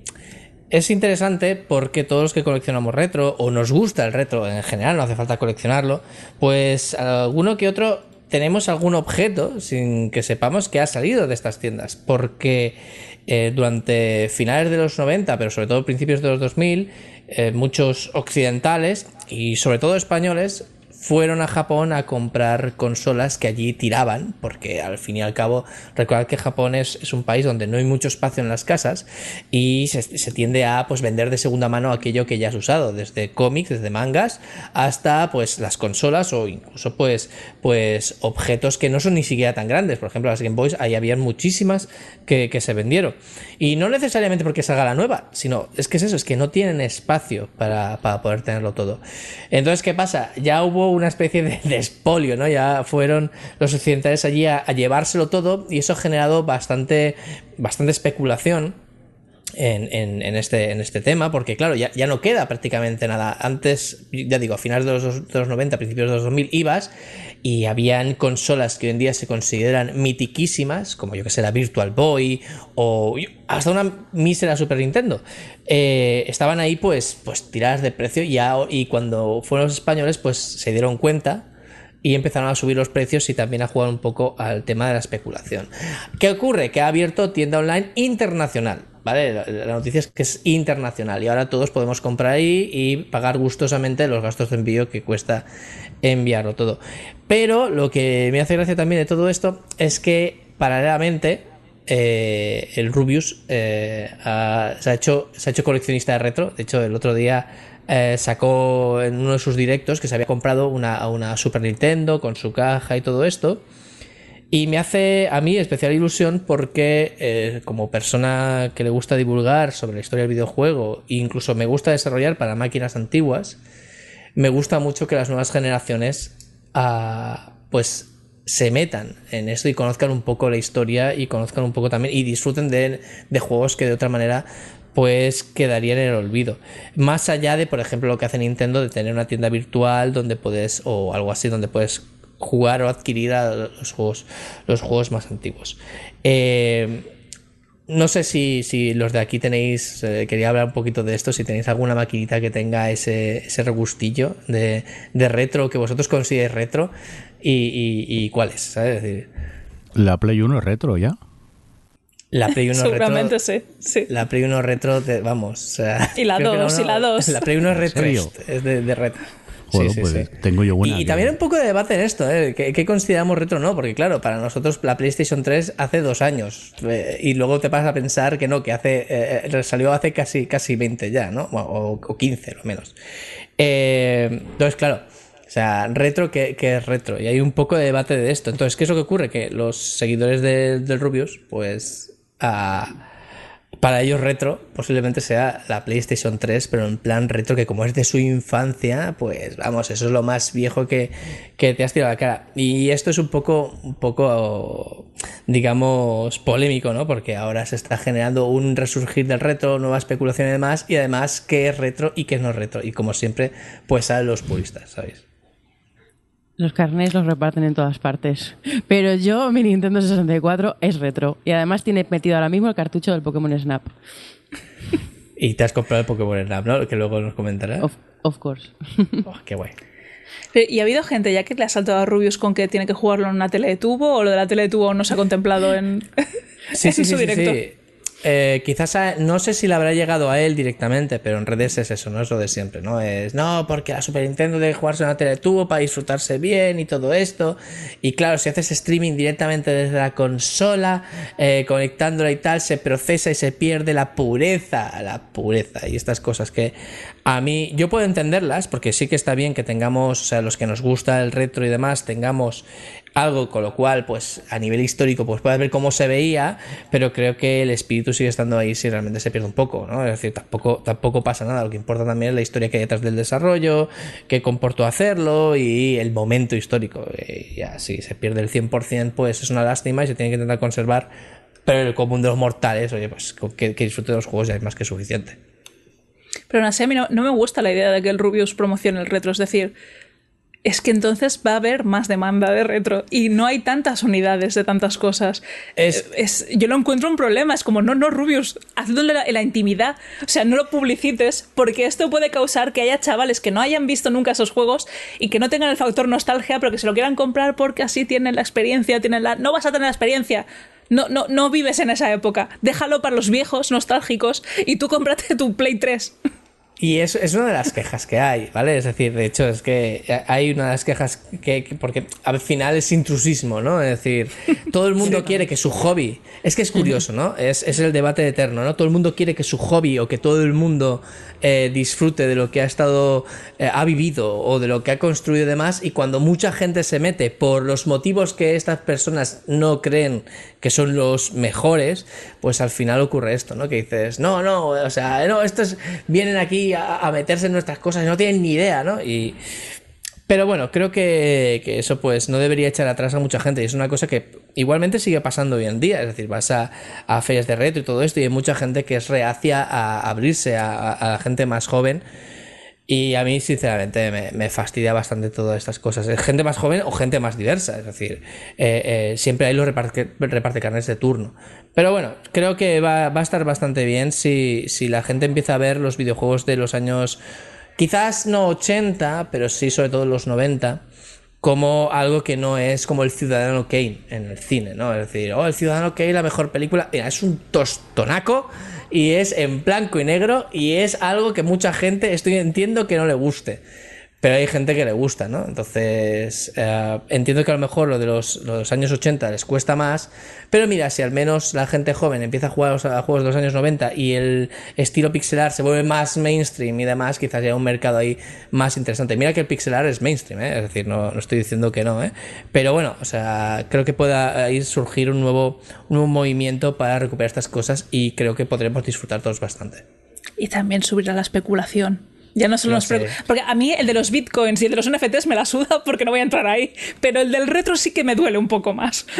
es interesante porque todos los que coleccionamos retro, o nos gusta el retro en general, no hace falta coleccionarlo, pues alguno que otro tenemos algún objeto sin que sepamos que ha salido de estas tiendas. Porque eh, durante finales de los 90, pero sobre todo principios de los 2000, eh, muchos occidentales y sobre todo españoles fueron a Japón a comprar consolas que allí tiraban, porque al fin y al cabo, recordad que Japón es, es un país donde no hay mucho espacio en las casas y se, tiende a pues vender de segunda mano aquello que ya has usado, desde cómics, desde mangas, hasta pues las consolas o incluso pues, pues objetos que no son ni siquiera tan grandes. Por ejemplo, las Game Boys, ahí habían muchísimas que, que se vendieron. Y no necesariamente porque salga la nueva, sino es que es eso, es que no tienen espacio para, para poder tenerlo todo. Entonces, ¿qué pasa? Ya hubo una especie de, de espolio, ¿no? Ya fueron los occidentales allí a, a, llevárselo todo y eso ha generado bastante, bastante especulación. En, este, en este tema, porque claro, ya, ya, no queda prácticamente nada. Antes, ya digo, a finales de los, de los 90, principios de los 2000, ibas y habían consolas que hoy en día se consideran mitiquísimas, como yo que sé, la Virtual Boy o hasta una mísera Super Nintendo. Eh, estaban ahí pues, pues tiradas de precio y cuando fueron los españoles pues se dieron cuenta y empezaron a subir los precios y también a jugar un poco al tema de la especulación. ¿Qué ocurre? Que ha abierto tienda online internacional. ¿Vale? La noticia es que es internacional y ahora todos podemos comprar ahí y pagar gustosamente los gastos de envío que cuesta enviarlo todo. Pero lo que me hace gracia también de todo esto es que paralelamente eh, el Rubius eh, se, ha hecho, se ha hecho coleccionista de retro. De hecho, el otro día eh, sacó en uno de sus directos que se había comprado una, una Super Nintendo con su caja y todo esto. Y me hace a mí especial ilusión porque eh, como persona que le gusta divulgar sobre la historia del videojuego e incluso me gusta desarrollar para máquinas antiguas, me gusta mucho que las nuevas generaciones ah, pues se metan en esto y conozcan un poco la historia y conozcan un poco también y disfruten de, de juegos que de otra manera pues quedarían en el olvido. Más allá de, por ejemplo, lo que hace Nintendo de tener una tienda virtual donde puedes, o algo así, donde puedes jugar o adquirir los juegos, los juegos más antiguos. Eh, no sé si, si, los de aquí tenéis, eh, quería hablar un poquito de esto, si tenéis alguna maquinita que tenga ese, ese regustillo de, de, retro, que vosotros consideréis retro, y, y, y cuáles, ¿sabes? Decir, ¿La Play 1 es retro ya? La Play 1 Seguramente retro. sí, sí. La Play 1 retro, de, vamos. O sea, y la 2, no, no, y la 2. La Play 1 es retro, es de, de retro. Bueno, sí, sí, pues sí. tengo yo buena. Y, y, también un poco de debate en esto, ¿eh? ¿Qué, ¿Qué, consideramos retro no? Porque claro, para nosotros la PlayStation 3 hace dos años. Eh, y luego te pasas a pensar que no, que hace eh, salió hace casi, casi 20 ya, ¿no? O, o 15, lo menos. Eh, entonces, claro. O sea, retro, ¿qué, ¿qué, es retro? Y hay un poco de debate de esto. Entonces, ¿qué es lo que ocurre? Que los seguidores del de Rubius, pues... Para ellos retro posiblemente sea la PlayStation 3, pero en plan retro que como es de su infancia, pues vamos, eso es lo más viejo que, que te has tirado a la cara. Y esto es un poco, un poco, digamos, polémico, ¿no? Porque ahora se está generando un resurgir del retro, nueva especulación y demás, y además qué es retro y qué no es retro. Y como siempre, pues salen los puristas, ¿sabéis? Los carnés los reparten en todas partes. Pero yo, mi Nintendo 64 es retro. Y además tiene metido ahora mismo el cartucho del Pokémon Snap. Y te has comprado el Pokémon Snap, ¿no? Que luego nos comentarás. Of, of course. Oh, qué guay. ¿Y ha habido gente ya que le ha saltado a Rubius con que tiene que jugarlo en una tele de tubo o lo de la tele de tubo no se ha contemplado en, sí, en sí, su sí, directo? Sí, eh, quizás no sé si le habrá llegado a él directamente, pero en redes es eso, no es lo de siempre, ¿no? Es no, porque la Super Nintendo debe jugarse en una tele tubo para disfrutarse bien y todo esto. Y claro, si haces streaming directamente desde la consola, eh, conectándola y tal, se procesa y se pierde la pureza, la pureza y estas cosas que a mí yo puedo entenderlas porque sí que está bien que tengamos, o sea, los que nos gusta el retro y demás, tengamos algo con lo cual, pues a nivel histórico, pues puedes ver cómo se veía, pero creo que el espíritu sigue estando ahí si realmente se pierde un poco, ¿no? Es decir, tampoco, tampoco pasa nada, lo que importa también es la historia que hay detrás del desarrollo, qué comportó hacerlo y el momento histórico. Y ya, si se pierde el 100%, pues es una lástima y se tiene que intentar conservar, pero el común de los mortales, oye, pues que, que disfrute de los juegos ya es más que suficiente. Pero no sé, a mí no, no me gusta la idea de que el Rubius promocione el retro, es decir, es que entonces va a haber más demanda de retro y no hay tantas unidades de tantas cosas. Es, es, yo lo encuentro un problema, es como, no, no, Rubius, hazlo en la, en la, intimidad, o sea, no lo publicites porque esto puede causar que haya chavales que no hayan visto nunca esos juegos y que no tengan el factor nostalgia, pero que se lo quieran comprar porque así tienen la experiencia, tienen la... No vas a tener la experiencia. No, no, no vives en esa época. Déjalo para los viejos nostálgicos y tú cómprate tu Play 3. Y es, es una de las quejas que hay, ¿vale? Es decir, de hecho, es que hay una de las quejas que, que- porque al final es intrusismo, ¿no? Es decir, todo el mundo quiere que su hobby, es que es curioso, ¿no? Es, es el debate eterno, ¿no? Todo el mundo quiere que su hobby o que todo el mundo eh, disfrute de lo que ha estado, eh, ha vivido o de lo que ha construido y demás, y cuando mucha gente se mete por los motivos que estas personas no creen que son los mejores, pues al final ocurre esto, ¿no? Que dices, no, no, o sea, no, estos vienen aquí a, meterse en nuestras cosas y no tienen ni idea, ¿no? Y, pero bueno, creo que, que eso pues no debería echar atrás a mucha gente y es una cosa que igualmente sigue pasando hoy en día, es decir, vas a, a ferias de retro y todo esto y hay mucha gente que es reacia a abrirse a, a la gente más joven y a mí sinceramente me, fastidia bastante todas estas cosas, gente más joven o gente más diversa, es decir, eh, eh, siempre hay los reparte, reparte de turno. Pero bueno, creo que va, va a estar bastante bien si, si la gente empieza a ver los videojuegos de los años quizás no 80, pero sí sobre todo los 90, como algo que no es como el Ciudadano Kane en el cine, ¿no? Es decir, oh, el Ciudadano Kane, la mejor película, mira, es un tostonaco y es en blanco y negro y es algo que mucha gente, estoy entiendo que no le guste. Pero hay gente que le gusta, ¿no? Entonces, eh, entiendo que a lo mejor lo de los, los años 80 les cuesta más, pero mira, si al menos la gente joven empieza a jugar a juegos de los años 90 y el estilo pixelar se vuelve más mainstream y demás, quizás haya un mercado ahí más interesante. Mira que el pixelar es mainstream, ¿eh? es decir, no, no estoy diciendo que no, ¿eh? pero bueno, o sea, creo que pueda ir surgir un nuevo, un movimiento para recuperar estas cosas y creo que podremos disfrutar todos bastante. Y también subirá la especulación. Ya no solo Lo nos preocupa- Porque a mí el de los bitcoins y el de los NFTs me la suda porque no voy a entrar ahí. Pero el del retro sí que me duele un poco más.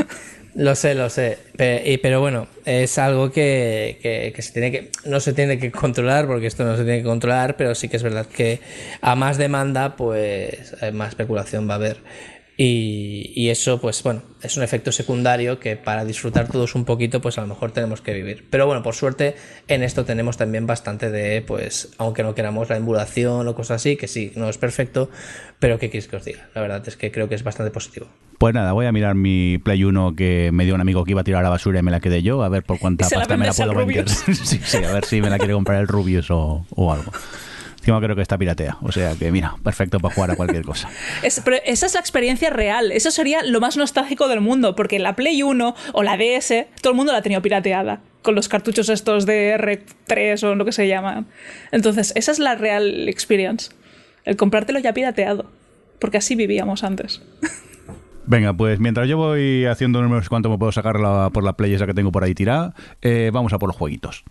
Lo sé, lo sé. Y- Pero, bueno, es algo que, que- que se tiene que. No se tiene que controlar, porque esto no se tiene que controlar, pero sí que es verdad que a más demanda, pues eh, más especulación va a haber. Y, y eso, pues bueno, es un efecto secundario que para disfrutar todos un poquito, pues a lo mejor tenemos que vivir. Pero bueno, por suerte, en esto tenemos también bastante de, pues, aunque no queramos la emulación o cosas así, que sí, no es perfecto, pero ¿qué quieres que os diga? La verdad es que creo que es bastante positivo. Pues nada, voy a mirar mi Play 1 que me dio un amigo que iba a tirar a la basura y me la quedé yo, a ver por cuánta pasta me la puedo vender. Sí, sí, a ver si me la quiere comprar el Rubius o, o algo. Encima creo que está piratea, o sea que mira, perfecto para jugar a cualquier cosa. Es- pero esa es la experiencia real. Eso sería lo más nostálgico del mundo. Porque la Play 1 o la DS, todo el mundo la ha tenido pirateada. Con los cartuchos estos de R3 o lo que se llaman. Entonces, esa es la real experience. El comprártelo ya pirateado. Porque así vivíamos antes. Venga, pues mientras yo voy haciendo números cuánto me puedo sacar la- por la Play esa que tengo por ahí tirada, eh, vamos a por los jueguitos.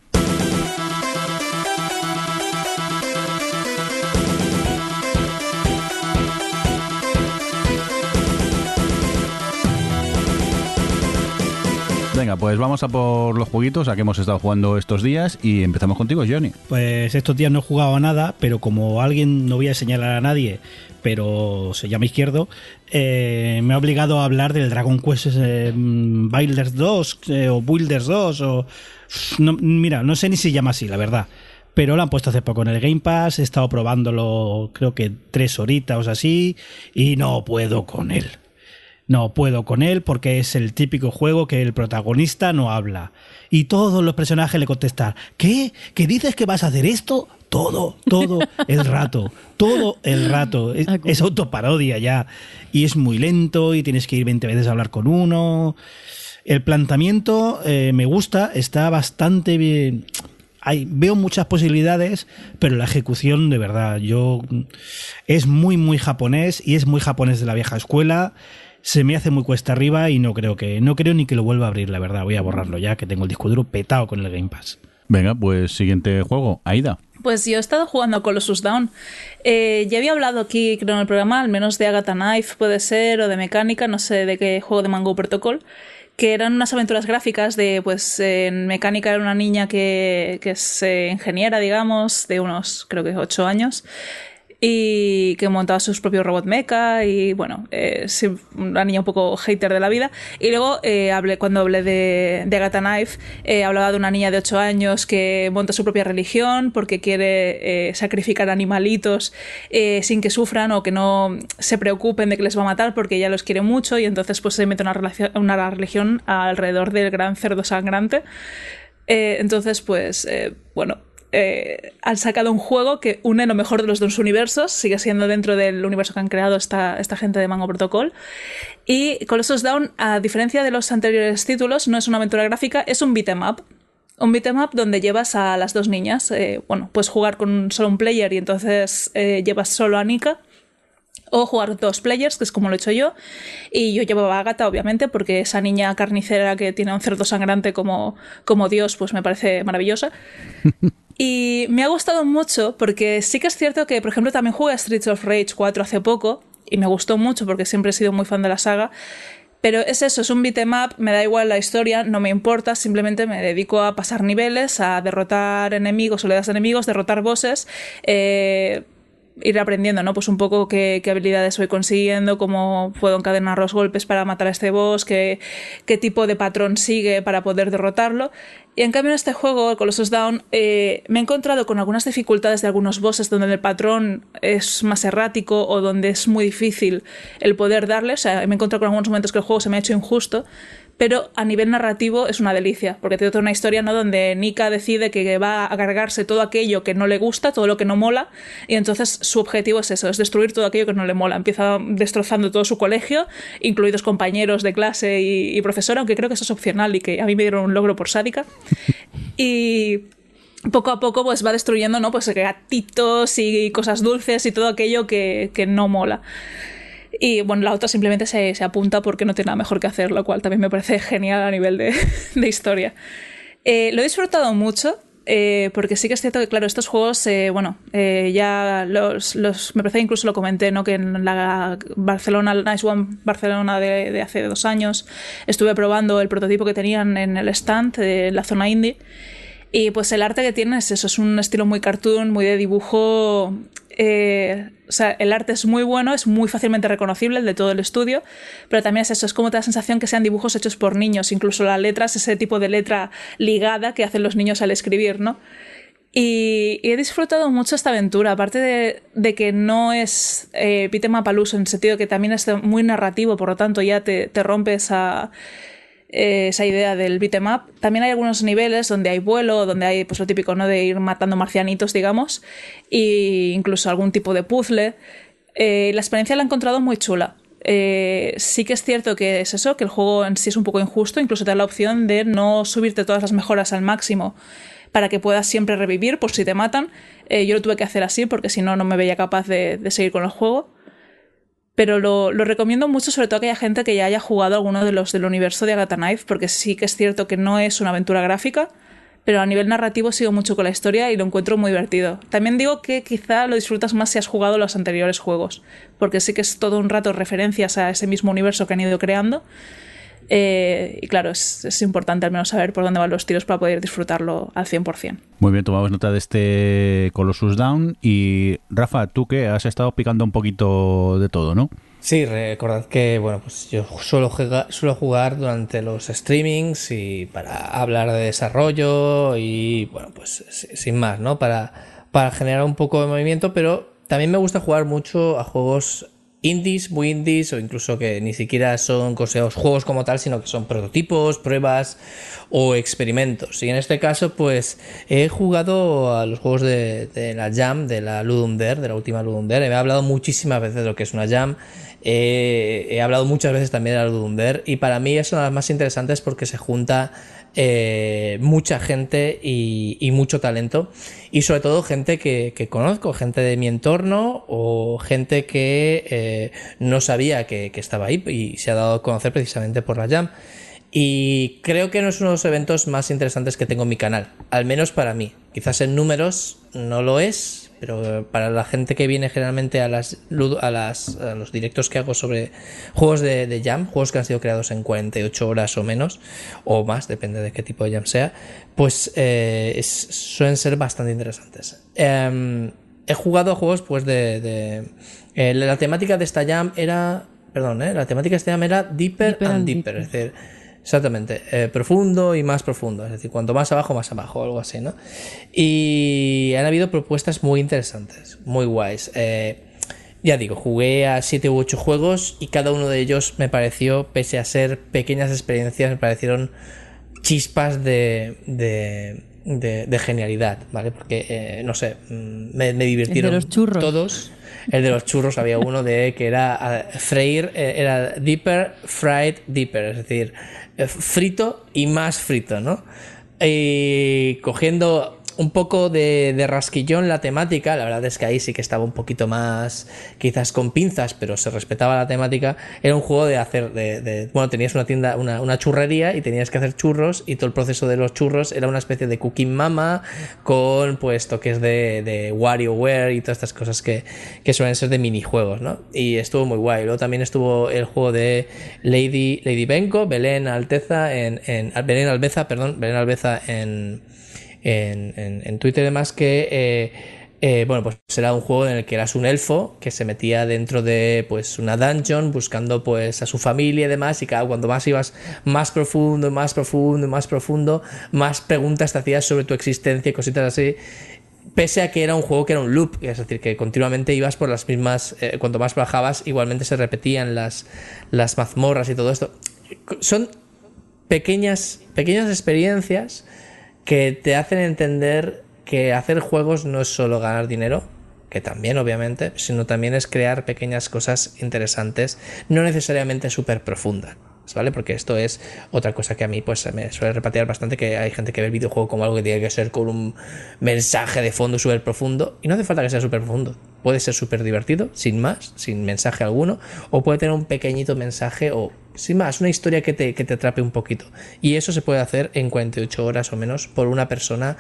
Venga, pues vamos a por los jueguitos a que hemos estado jugando estos días y empezamos contigo, Johnny. Pues estos días no he jugado a nada, pero como alguien, no voy a señalar a nadie, pero se llama Izquierdo, eh, me ha obligado a hablar del Dragon Quest eh, Builders 2 eh, o Builders 2 o... no, mira, no sé ni si llama así, la verdad. Pero lo han puesto hace poco en el Game Pass, he estado probándolo creo que tres horitas o así y no puedo con él. No puedo con él porque es el típico juego que el protagonista no habla. Y todos los personajes le contestan, ¿qué? ¿Qué dices que vas a hacer esto? Todo, todo el rato, todo el rato. Es, es autoparodia ya. Y es muy lento y tienes que ir 20 veces a hablar con uno. El planteamiento eh, me gusta, está bastante bien. Hay, veo muchas posibilidades, pero la ejecución de verdad, yo es muy muy japonés y es muy japonés de la vieja escuela. Se me hace muy cuesta arriba y no creo que no creo ni que lo vuelva a abrir, la verdad. Voy a borrarlo ya, que tengo el disco duro petado con el Game Pass. Venga, pues siguiente juego, Aida. Pues yo he estado jugando a Colossus Down. Eh, ya había hablado aquí, creo, en el programa, al menos de Agatha Knife, puede ser, o de mecánica, no sé de qué juego de Mango Protocol, que eran unas aventuras gráficas de, pues, en mecánica era una niña que, que es eh, ingeniera, digamos, de unos, creo que 8 años, y que montaba sus propios robot mecha y bueno, eh, una niña un poco hater de la vida. Y luego eh, hablé, cuando hablé de, de Agatha Knife, eh, hablaba de una niña de 8 años que monta su propia religión porque quiere eh, sacrificar animalitos eh, sin que sufran o que no se preocupen de que les va a matar porque ella los quiere mucho y entonces pues se mete una, una religión alrededor del gran cerdo sangrante. Entonces, pues, bueno, eh, han sacado un juego que une lo mejor de los dos universos, sigue siendo dentro del universo que han creado esta, esta gente de Mango Protocol. Y Colossus Down, a diferencia de los anteriores títulos, no es una aventura gráfica, es un beat'em up. Un beat'em up donde llevas a las dos niñas. Eh, bueno, puedes jugar con solo un player y entonces eh, llevas solo a Nika o jugar dos players, que es como lo he hecho yo. Y yo llevaba a Agatha, obviamente, porque esa niña carnicera que tiene un cerdo sangrante como, como Dios, pues me parece maravillosa. y me ha gustado mucho porque sí que es cierto que, por ejemplo, también jugué a Streets of Rage 4 hace poco y me gustó mucho porque siempre he sido muy fan de la saga. Pero es eso, es un beat'em up, me da igual la historia, no me importa, simplemente me dedico a pasar niveles, a derrotar enemigos, oleadas de enemigos, derrotar bosses, eh, ir aprendiendo, ¿no? Pues un poco qué, qué, habilidades voy consiguiendo, cómo puedo encadenar los golpes para matar a este boss, qué, qué tipo de patrón sigue para poder derrotarlo. Y en cambio en este juego, Colossus Down, eh, me he encontrado con algunas dificultades de algunos bosses donde el patrón es más errático o donde es muy difícil el poder darle. O sea, me he encontrado con algunos momentos que el juego se me ha hecho injusto pero a nivel narrativo es una delicia, porque te toda una historia ¿no? donde Nika decide que va a cargarse todo aquello que no le gusta, todo lo que no mola, y entonces su objetivo es eso, es destruir todo aquello que no le mola. Empieza destrozando todo su colegio, incluidos compañeros de clase y, y profesora, aunque creo que eso es opcional y que a mí me dieron un logro por sádica. y poco a poco pues va destruyendo ¿no? pues gatitos y cosas dulces y todo aquello que, que no mola. Y bueno, la otra simplemente se, se, apunta porque no tiene nada mejor que hacer, lo cual también me parece genial a nivel de, de historia. Eh, lo he disfrutado mucho. Eh, porque sí que es cierto que, claro, estos juegos, eh, bueno, eh, ya los, los, me parece incluso lo comenté, ¿no? Que en la Barcelona, Nice One Barcelona de, de, hace dos años, estuve probando el prototipo que tenían en el stand de la zona indie. Y pues el arte que tienen es eso, es un estilo muy cartoon, muy de dibujo eh, o sea, el arte es muy bueno, es muy fácilmente reconocible, el de todo el estudio, pero también es eso, es como te da la sensación que sean dibujos hechos por niños, incluso la letra es ese tipo de letra ligada que hacen los niños al escribir, ¿no? Y, y he disfrutado mucho esta aventura, aparte de, de que no es eh, Pitema Paluso, en el sentido que también es muy narrativo, por lo tanto ya te, te rompe esa eh, esa idea del beat'em up. También hay algunos niveles donde hay vuelo, donde hay pues lo típico ¿no? de ir matando marcianitos, digamos, e incluso algún tipo de puzzle. Eh, la experiencia la he encontrado muy chula. Eh, sí que es cierto que es eso, que el juego en sí es un poco injusto, incluso te da la opción de no subirte todas las mejoras al máximo para que puedas siempre revivir por si te matan. Yo lo tuve que hacer así porque si no, no me veía capaz de seguir con el juego pero lo, lo, recomiendo mucho, sobre todo a aquella gente que ya haya jugado alguno de los del universo de Agatha Knife, porque sí que es cierto que no es una aventura gráfica, pero a nivel narrativo sigo mucho con la historia y lo encuentro muy divertido. También digo que quizá lo disfrutas más si has jugado los anteriores juegos, porque sí que es todo un rato referencias a ese mismo universo que han ido creando. Eh, y claro, es, es, importante al menos saber por dónde van los tiros para poder disfrutarlo al 100%. Muy bien, tomamos nota de este Colossus Down. Y Rafa, tú que has estado picando un poquito de todo, ¿no? Sí, recordad que bueno, pues yo suelo jugar, suelo jugar durante los streamings y para hablar de desarrollo y bueno, pues sin más, ¿no? Para, para generar un poco de movimiento, pero también me gusta jugar mucho a juegos indies, muy indies, o incluso que ni siquiera son considerados juegos como tal, sino que son prototipos, pruebas o experimentos. Y en este caso, pues he jugado a los juegos de, la Jam, de la Ludum Dare, de la última Ludum Dare. He hablado muchísimas veces de lo que es una Jam. He hablado muchas veces también de la Ludum Dare. Y para mí es una de las más interesantes porque se junta eh, mucha gente y, mucho talento y sobre todo gente que, que, conozco, gente de mi entorno o gente que eh, no sabía que, que, estaba ahí y se ha dado a conocer precisamente por la Jam. Y creo que no es uno de los eventos más interesantes que tengo en mi canal, al menos para mí. Quizás en números no lo es, pero para la gente que viene generalmente a las a, las, a los directos que hago sobre juegos de, de, Jam, juegos que han sido creados en 48 horas o menos, o más, depende de qué tipo de Jam sea, pues eh, es, suelen ser bastante interesantes. Eh, he jugado a juegos pues de... de eh, la temática de esta Jam era... Perdón, la temática de esta Jam era Deeper, deeper and, and Deeper, deeper. es decir Exactamente, eh, profundo y más profundo, es decir, cuanto más abajo, más abajo, algo así, ¿no? Y han habido propuestas muy interesantes, muy guays. Eh, ya digo, jugué a 7 u 8 juegos y cada uno de ellos me pareció, pese a ser pequeñas experiencias, me parecieron chispas de, de, de, de genialidad, ¿vale? Porque, eh, no sé, mm, me, me divirtieron los churros. todos. El de los churros había uno de que era ah, freír, eh, era deeper, fried, deeper, es decir, frito y más frito, ¿no? Y cogiendo un poco de, de rasquillón la temática, la verdad es que ahí sí que estaba un poquito más quizás con pinzas, pero se respetaba la temática, era un juego de hacer, de, bueno, tenías una tienda, una, una churrería y tenías que hacer churros y todo el proceso de los churros era una especie de cooking mama con pues toques de, de WarioWare y todas estas cosas que, que suelen ser de minijuegos, ¿no? Y estuvo muy guay. Luego también estuvo el juego de Lady, Lady Benko, Belén Alteza en, en Belén Albeza, perdón, Belén Albeza en en, en- Twitter y demás que eh, eh, bueno pues era un juego en el que eras un elfo que se metía dentro de pues una dungeon buscando pues a su familia y demás y cada cuando más ibas más profundo más profundo más profundo más preguntas te hacías sobre tu existencia y cositas así pese a que era un juego que era un loop, es decir, que continuamente ibas por las mismas, eh, cuanto más bajabas, igualmente se repetían las, las mazmorras y todo esto. Son pequeñas, pequeñas experiencias que te hacen entender que hacer juegos no es solo ganar dinero, que también obviamente, sino también es crear pequeñas cosas interesantes, no necesariamente súper profundas. ¿Vale? Porque esto es otra cosa que a mí pues me suele repatear bastante que hay gente que ve el videojuego como algo que tiene que ser con un mensaje de fondo súper profundo y no hace falta que sea súper profundo. Puede ser súper divertido, sin más, sin mensaje alguno, o puede tener un pequeñito mensaje o sin más, una historia que te, que te atrape un poquito. Y eso se puede hacer en 48 horas o menos por una persona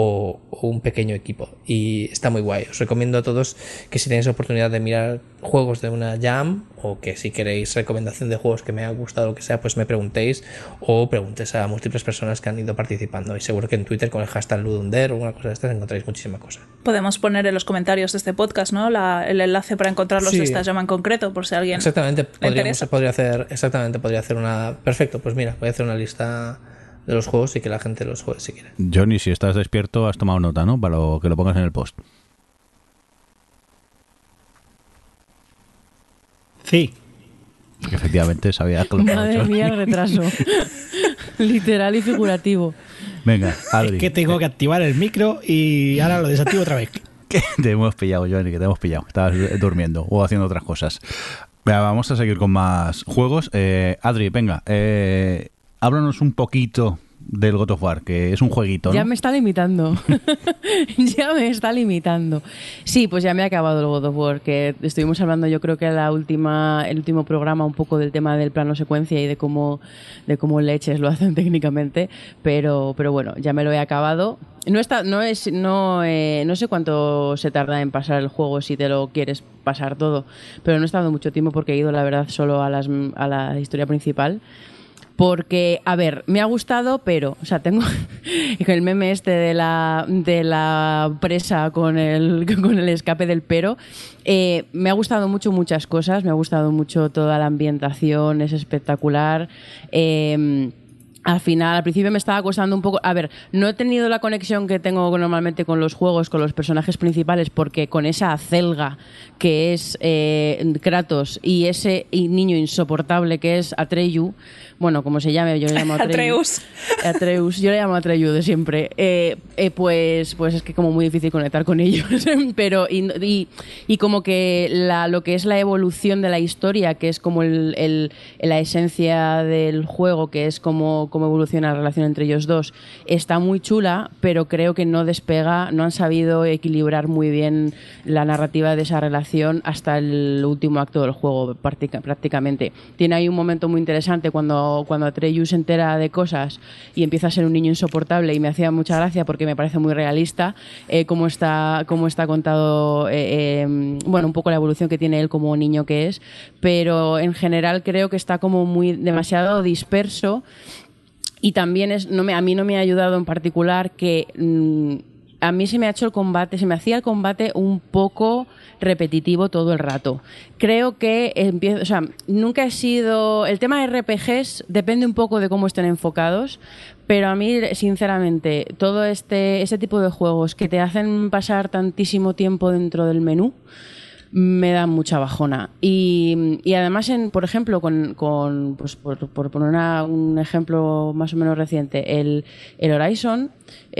o, o un pequeño equipo. Y está muy guay. Os recomiendo a todos que si tenéis oportunidad de mirar juegos de una jam o que si queréis recomendación de juegos que me ha gustado o lo que sea, pues me preguntéis o preguntes a múltiples personas que han ido participando. Y seguro que en Twitter con el hashtag Ludunder o una cosa de estas encontráis muchísima cosa. Podemos poner en los comentarios de este podcast, ¿no? La- el enlace para encontrarlos Sí. de esta llama en concreto, por si alguien. Exactamente, podríamos, podría hacer, exactamente, podría hacer una. Perfecto, pues mira, voy a hacer una lista de los juegos y que la gente los juegue si quiere. Johnny, si estás despierto, has tomado nota, ¿no? Para lo- que lo pongas en el post. Sí. Efectivamente sabía que lo Madre mía, el retraso. Literal y figurativo. Venga, Adri. Es que tengo que activar el micro y ahora lo desactivo otra vez. que te hemos pillado, Johnny, que te hemos pillado. Estabas durmiendo o haciendo otras cosas. Venga, vamos a seguir con más juegos. Eh, Adri, venga, eh, háblanos un poquito del God of War, que es un jueguito, ¿no? Ya me está limitando. ya me está limitando. Sí, pues ya me ha acabado el God of War, que estuvimos hablando yo creo que la última, el último programa un poco del tema del plano secuencia y de cómo, de cómo leches lo hacen técnicamente, pero, pero bueno, ya me lo he acabado. No, está, no, es, no, eh, no sé cuánto se tarda en pasar el juego si te lo quieres pasar todo, pero no he estado mucho tiempo porque he ido, la verdad, solo a, las, a la historia principal. Porque, a ver, me ha gustado, pero, o sea, tengo el meme este de la, de la presa con el, con el escape del pero. Eh, me ha gustado mucho muchas cosas, me ha gustado mucho toda la ambientación, es espectacular. Eh, al final, al principio me estaba costando un poco. A ver, no he tenido la conexión que tengo normalmente con los juegos, con los personajes principales, porque con esa acelga que es eh, Kratos y ese niño insoportable que es Atreyu, bueno, como se llame, yo le llamo Atreyu. Atreus. Atreus, yo le llamo Atreyu de siempre. Eh, eh, pues, pues es que como muy difícil conectar con ellos. Pero, y, y, y como que la, lo que es la evolución de la historia, que es como el, el- la esencia del juego, que es como, cómo evoluciona la relación entre ellos dos, está muy chula, pero creo que no despega, no han sabido equilibrar muy bien la narrativa de esa relación hasta el último acto del juego, práctica- prácticamente. Tiene ahí un momento muy interesante cuando, cuando Atreyu se entera de cosas y empieza a ser un niño insoportable y me hacía mucha gracia porque me parece muy realista eh, cómo, está, cómo está contado, eh, eh, bueno, un poco la evolución que tiene él como niño que es, pero en general creo que está como muy demasiado disperso y también es, no me, a mí no me ha ayudado en particular que mm, a mí se me ha hecho el combate, se me hacía el combate un poco repetitivo todo el rato. Creo que empiezo, o sea, nunca he sido. El tema de RPGs depende un poco de cómo estén enfocados, pero a mí, sinceramente, todo este, este tipo de juegos que te hacen pasar tantísimo tiempo dentro del menú me da mucha bajona. Y, y además, en, por ejemplo, con, con pues por, poner un ejemplo más o menos reciente, el, el Horizon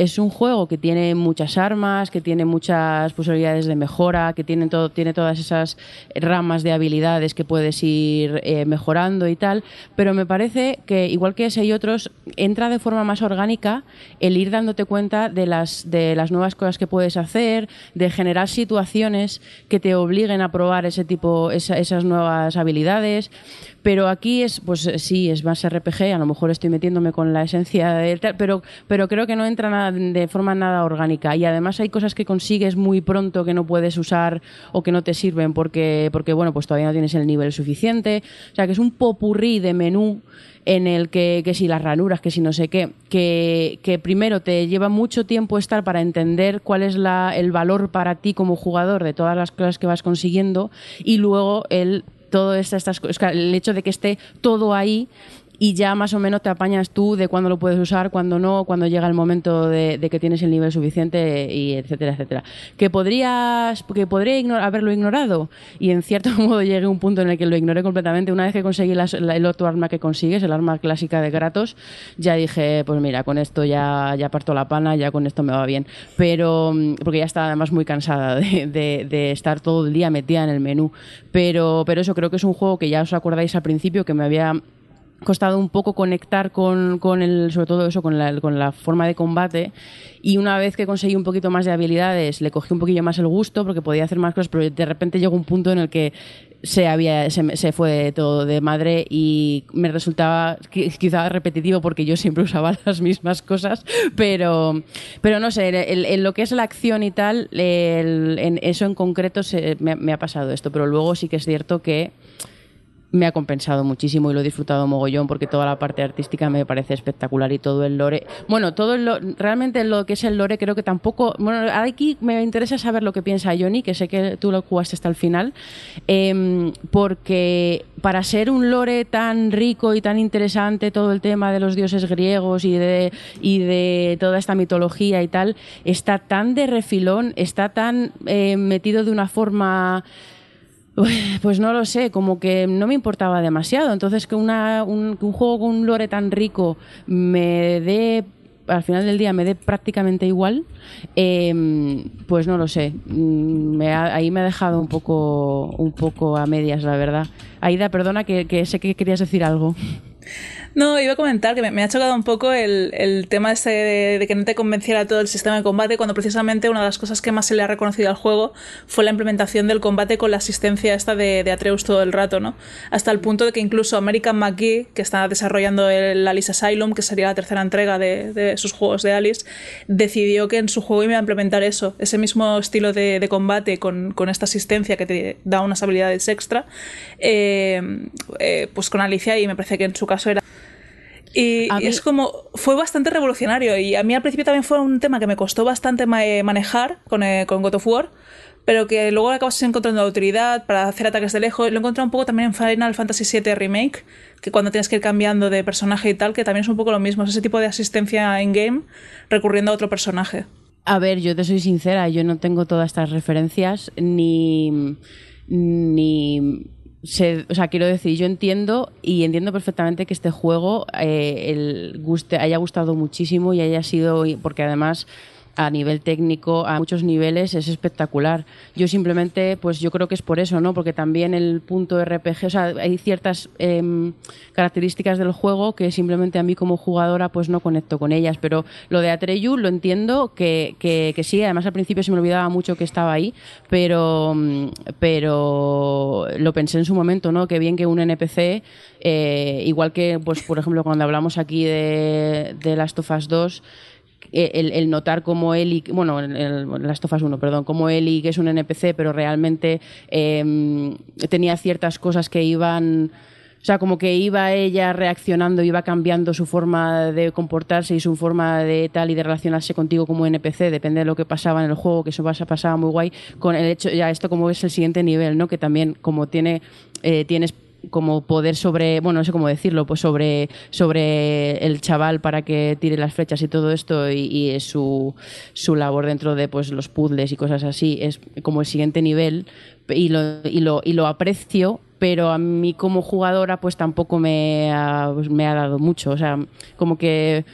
es un juego que tiene muchas armas, que tiene muchas posibilidades de mejora, que tiene, todo, tiene todas esas ramas de habilidades que puedes ir eh, mejorando y tal, pero me parece que, igual que ese y otros, entra de forma más orgánica el ir dándote cuenta de las, de las nuevas cosas que puedes hacer, de generar situaciones que te obliguen a probar ese tipo, esa- esas nuevas habilidades. Pero aquí es, pues sí, es más RPG, a lo mejor estoy metiéndome con la esencia del tal, pero, pero creo que no entra nada, de forma nada orgánica. Y además hay cosas que consigues muy pronto que no puedes usar o que no te sirven porque, porque bueno, pues todavía no tienes el nivel suficiente. O sea, que es un popurrí de menú en el que, que si las ranuras, que si no sé qué, que, que primero te lleva mucho tiempo estar para entender cuál es la, el valor para ti como jugador de todas las cosas que vas consiguiendo y luego el todo esta- estas cosas, el hecho de que esté todo ahí y ya más o menos te apañas tú de cuándo lo puedes usar, cuándo no, cuando llega el momento de, que tienes el nivel suficiente y etcétera, etcétera. Que podrías, que podría igno- haberlo ignorado y en cierto modo llegué a un punto en el que lo ignoré completamente. Una vez que conseguí el otro arma que consigues, el arma clásica de Kratos, ya dije, pues mira, con esto ya, ya parto la pana, ya con esto me va bien. Pero, mm, porque ya estaba además muy cansada de, de- de estar todo el día metida en el menú. Pero, pero eso creo que es un juego que ya os acordáis al principio que me había costado un poco conectar con, con el, sobre todo eso, con la, con la forma de combate. Y una vez que conseguí un poquito más de habilidades, le cogí un poquillo más el gusto porque podía hacer más cosas, pero de repente llegó un punto en el que se, había, se, se fue todo de madre y me resultaba qui- quizá repetitivo porque yo siempre usaba las mismas cosas, pero, pero no sé, en lo que es la acción y tal, en eso en concreto se- me ha pasado esto, pero luego sí que es cierto que me ha compensado muchísimo y lo he disfrutado mogollón porque toda la parte artística me parece espectacular y todo el lore. Bueno, todo el realmente lo que es el lore creo que tampoco. Bueno, aquí me interesa saber lo que piensa Johnny, que sé que tú lo jugaste hasta el final, em, porque para ser un lore tan rico y tan interesante, todo el tema de los dioses griegos y de, y de toda esta mitología y tal, está tan de refilón, está tan eh, metido de una forma. Pues no lo sé, como que no me importaba demasiado. Entonces, que, una, un, que un juego con un lore tan rico me dé, al final del día, me dé prácticamente igual, eh, pues no lo sé. Mm, Me ha- ahí me ha dejado un poco, un poco a medias, la verdad. Aida, perdona, que, que sé que querías decir algo. No, iba a comentar que me, ha chocado un poco el, el tema este de, que no te convenciera todo el sistema de combate, cuando precisamente una de las cosas que más se le ha reconocido al juego fue la implementación del combate con la asistencia esta de, de Atreus todo el rato, ¿no? Hasta el punto de que incluso American McGee, que está desarrollando el Alice Asylum, que sería la tercera entrega de, de sus juegos de Alice, decidió que en su juego iba a implementar eso, ese mismo estilo de, de combate con, con esta asistencia que te da unas habilidades extra, eh, eh, pues con Alicia, y me parece que en su caso era y, A y mí- es como, fue bastante revolucionario y a mí al principio también fue un tema que me costó bastante eh, manejar con, eh, con God of War, pero que luego acabas encontrando utilidad para hacer ataques de lejos. Lo he encontrado un poco también en Final Fantasy VII Remake, que cuando tienes que ir cambiando de personaje y tal, que también es un poco lo mismo, es ese tipo de asistencia in-game recurriendo a otro personaje. A ver, yo te soy sincera, yo no tengo todas estas referencias ni. ni sé- o sea, quiero decir, yo entiendo y entiendo perfectamente que este juego eh, el guste, haya gustado muchísimo y haya sido. porque además a nivel técnico, a muchos niveles, es espectacular. Yo simplemente, pues yo creo que es por eso, ¿no? Porque también el punto RPG, o sea, hay ciertas em, características del juego que simplemente a mí como jugadora pues no conecto con ellas, pero lo de Atreyu lo entiendo que, que, sí, además al principio se me olvidaba mucho que estaba ahí, pero, mm, pero lo pensé en su momento, ¿no? Que bien que un NPC, eh, igual que, pues por ejemplo, cuando hablamos aquí de, de Last of Us 2, eh, el, el notar como Eli, bueno, el, el Last of Us 1, perdón, como Eli, que es un NPC, pero realmente eh, tenía ciertas cosas que iban. O sea, como que iba ella reaccionando, iba cambiando su forma de comportarse y su forma de tal y de relacionarse contigo como NPC, depende de lo que pasaba en el juego, que eso pasa- pasaba muy guay, con el hecho, ya esto como es el siguiente nivel, ¿no? Que también como tiene, eh, tienes como poder sobre, bueno, no sé cómo decirlo, pues sobre, sobre el chaval para que tire las flechas y todo esto y, y su, su labor dentro de pues los puzzles y cosas así es como el siguiente nivel y lo, y lo, y lo aprecio pero a mí como jugadora pues tampoco me ha, pues, me ha dado mucho, o sea, como que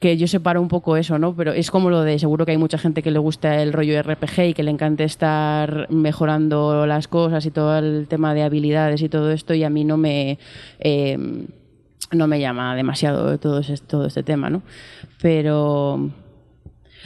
que yo separo un poco eso, ¿no? Pero es como lo de, seguro que hay mucha gente que le gusta el rollo RPG y que le encanta estar mejorando las cosas y todo el tema de habilidades y todo esto y a mí no me... Eh, no me llama demasiado todo, ese, todo este tema, ¿no? Pero...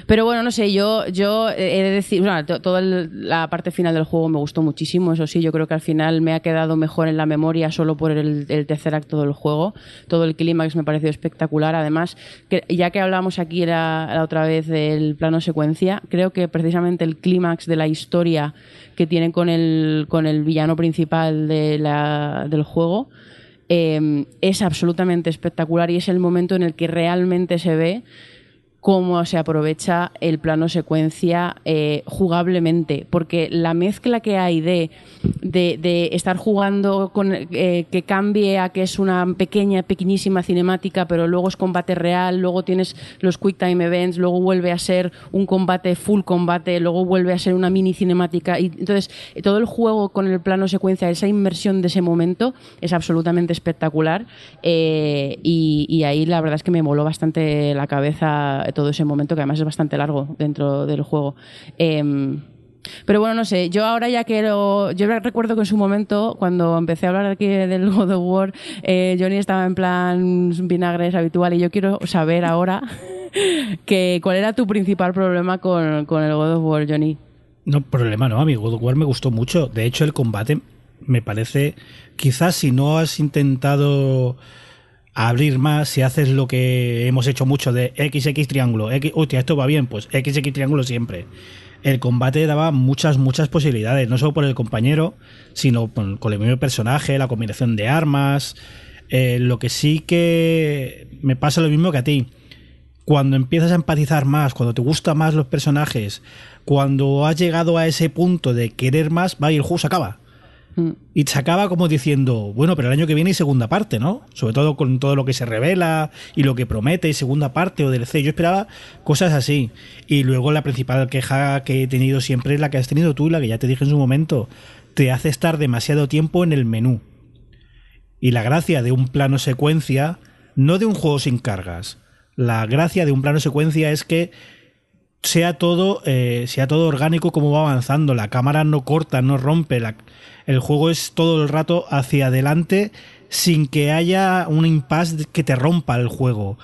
Pero bueno, no sé, yo, yo he de decir, toda la parte final del juego me gustó muchísimo, eso sí, yo creo que al final me ha quedado mejor en la memoria solo por el, tercer acto del juego. Todo el clímax me pareció espectacular. Además, que, ya que hablamos aquí la, la otra vez del plano secuencia, creo que precisamente el clímax de la historia que tienen con el, con el villano principal del juego eh, es absolutamente espectacular y es el momento en el que realmente se ve cómo se aprovecha el plano secuencia eh, jugablemente, porque la mezcla que hay de, estar jugando eh, que cambie a que es una pequeña, pequeñísima cinemática, pero luego es combate real, luego tienes los quick time events, luego vuelve a ser un combate full combate, luego vuelve a ser una mini cinemática, y entonces eh, todo el juego con el plano secuencia, esa inmersión de ese momento es absolutamente espectacular y, y ahí la verdad es que me moló bastante la cabeza todo ese momento, que además es bastante largo dentro del juego. Em, pero bueno, no sé, yo ahora ya que lo... Yo recuerdo que en su momento, cuando empecé a hablar aquí del God of War, eh, Johnny estaba en plan vinagres habitual y yo quiero saber ahora que cuál era tu principal problema con, con el God of War, Johnny. No, problema no, a mí God of War me gustó mucho. De hecho, el combate me parece, quizás si no has intentado abrir más, si haces lo que hemos hecho mucho de XX triángulo, X, hostia, esto va bien, pues XX triángulo siempre. El combate daba muchas, muchas posibilidades, no solo por el compañero, sino con, el mismo personaje, la combinación de armas. Eh, lo que sí que me pasa lo mismo que a ti cuando empiezas a empatizar más, cuando te gustan más los personajes, cuando has llegado a ese punto de querer más, va y el juego se acaba. Y se acaba como diciendo, bueno, pero el año que viene hay segunda parte, ¿no? Sobre todo con todo lo que se revela y lo que promete, y segunda parte o DLC. Yo esperaba cosas así. Y luego la principal queja que he tenido siempre es la que has tenido tú la que ya te dije en su momento. Te hace estar demasiado tiempo en el menú. Y la gracia de un plano secuencia, no de un juego sin cargas, la gracia de un plano secuencia es que sea todo, eh, sea todo orgánico como va avanzando. La cámara no corta, no rompe. la- el juego es todo el rato hacia adelante sin que haya un impasse que te rompa el juego.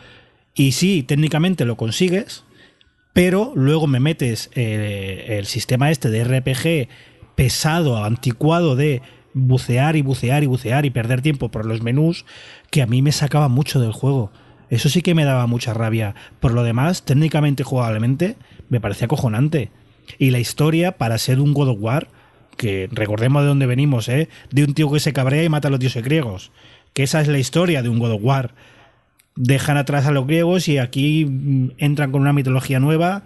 Y sí, técnicamente lo consigues, pero luego me metes eh, el sistema este de RPG pesado, anticuado de bucear y bucear y bucear y perder tiempo por los menús, que a mí me sacaba mucho del juego. Eso sí que me daba mucha rabia. Por lo demás, técnicamente, jugablemente, me parecía acojonante. Y la historia, para ser un God of War, que recordemos de dónde venimos, ¿eh? De un tío que se cabrea y mata a los dioses griegos. Que esa es la historia de un God of War. Dejan atrás a los griegos y aquí mm, entran con una mitología nueva.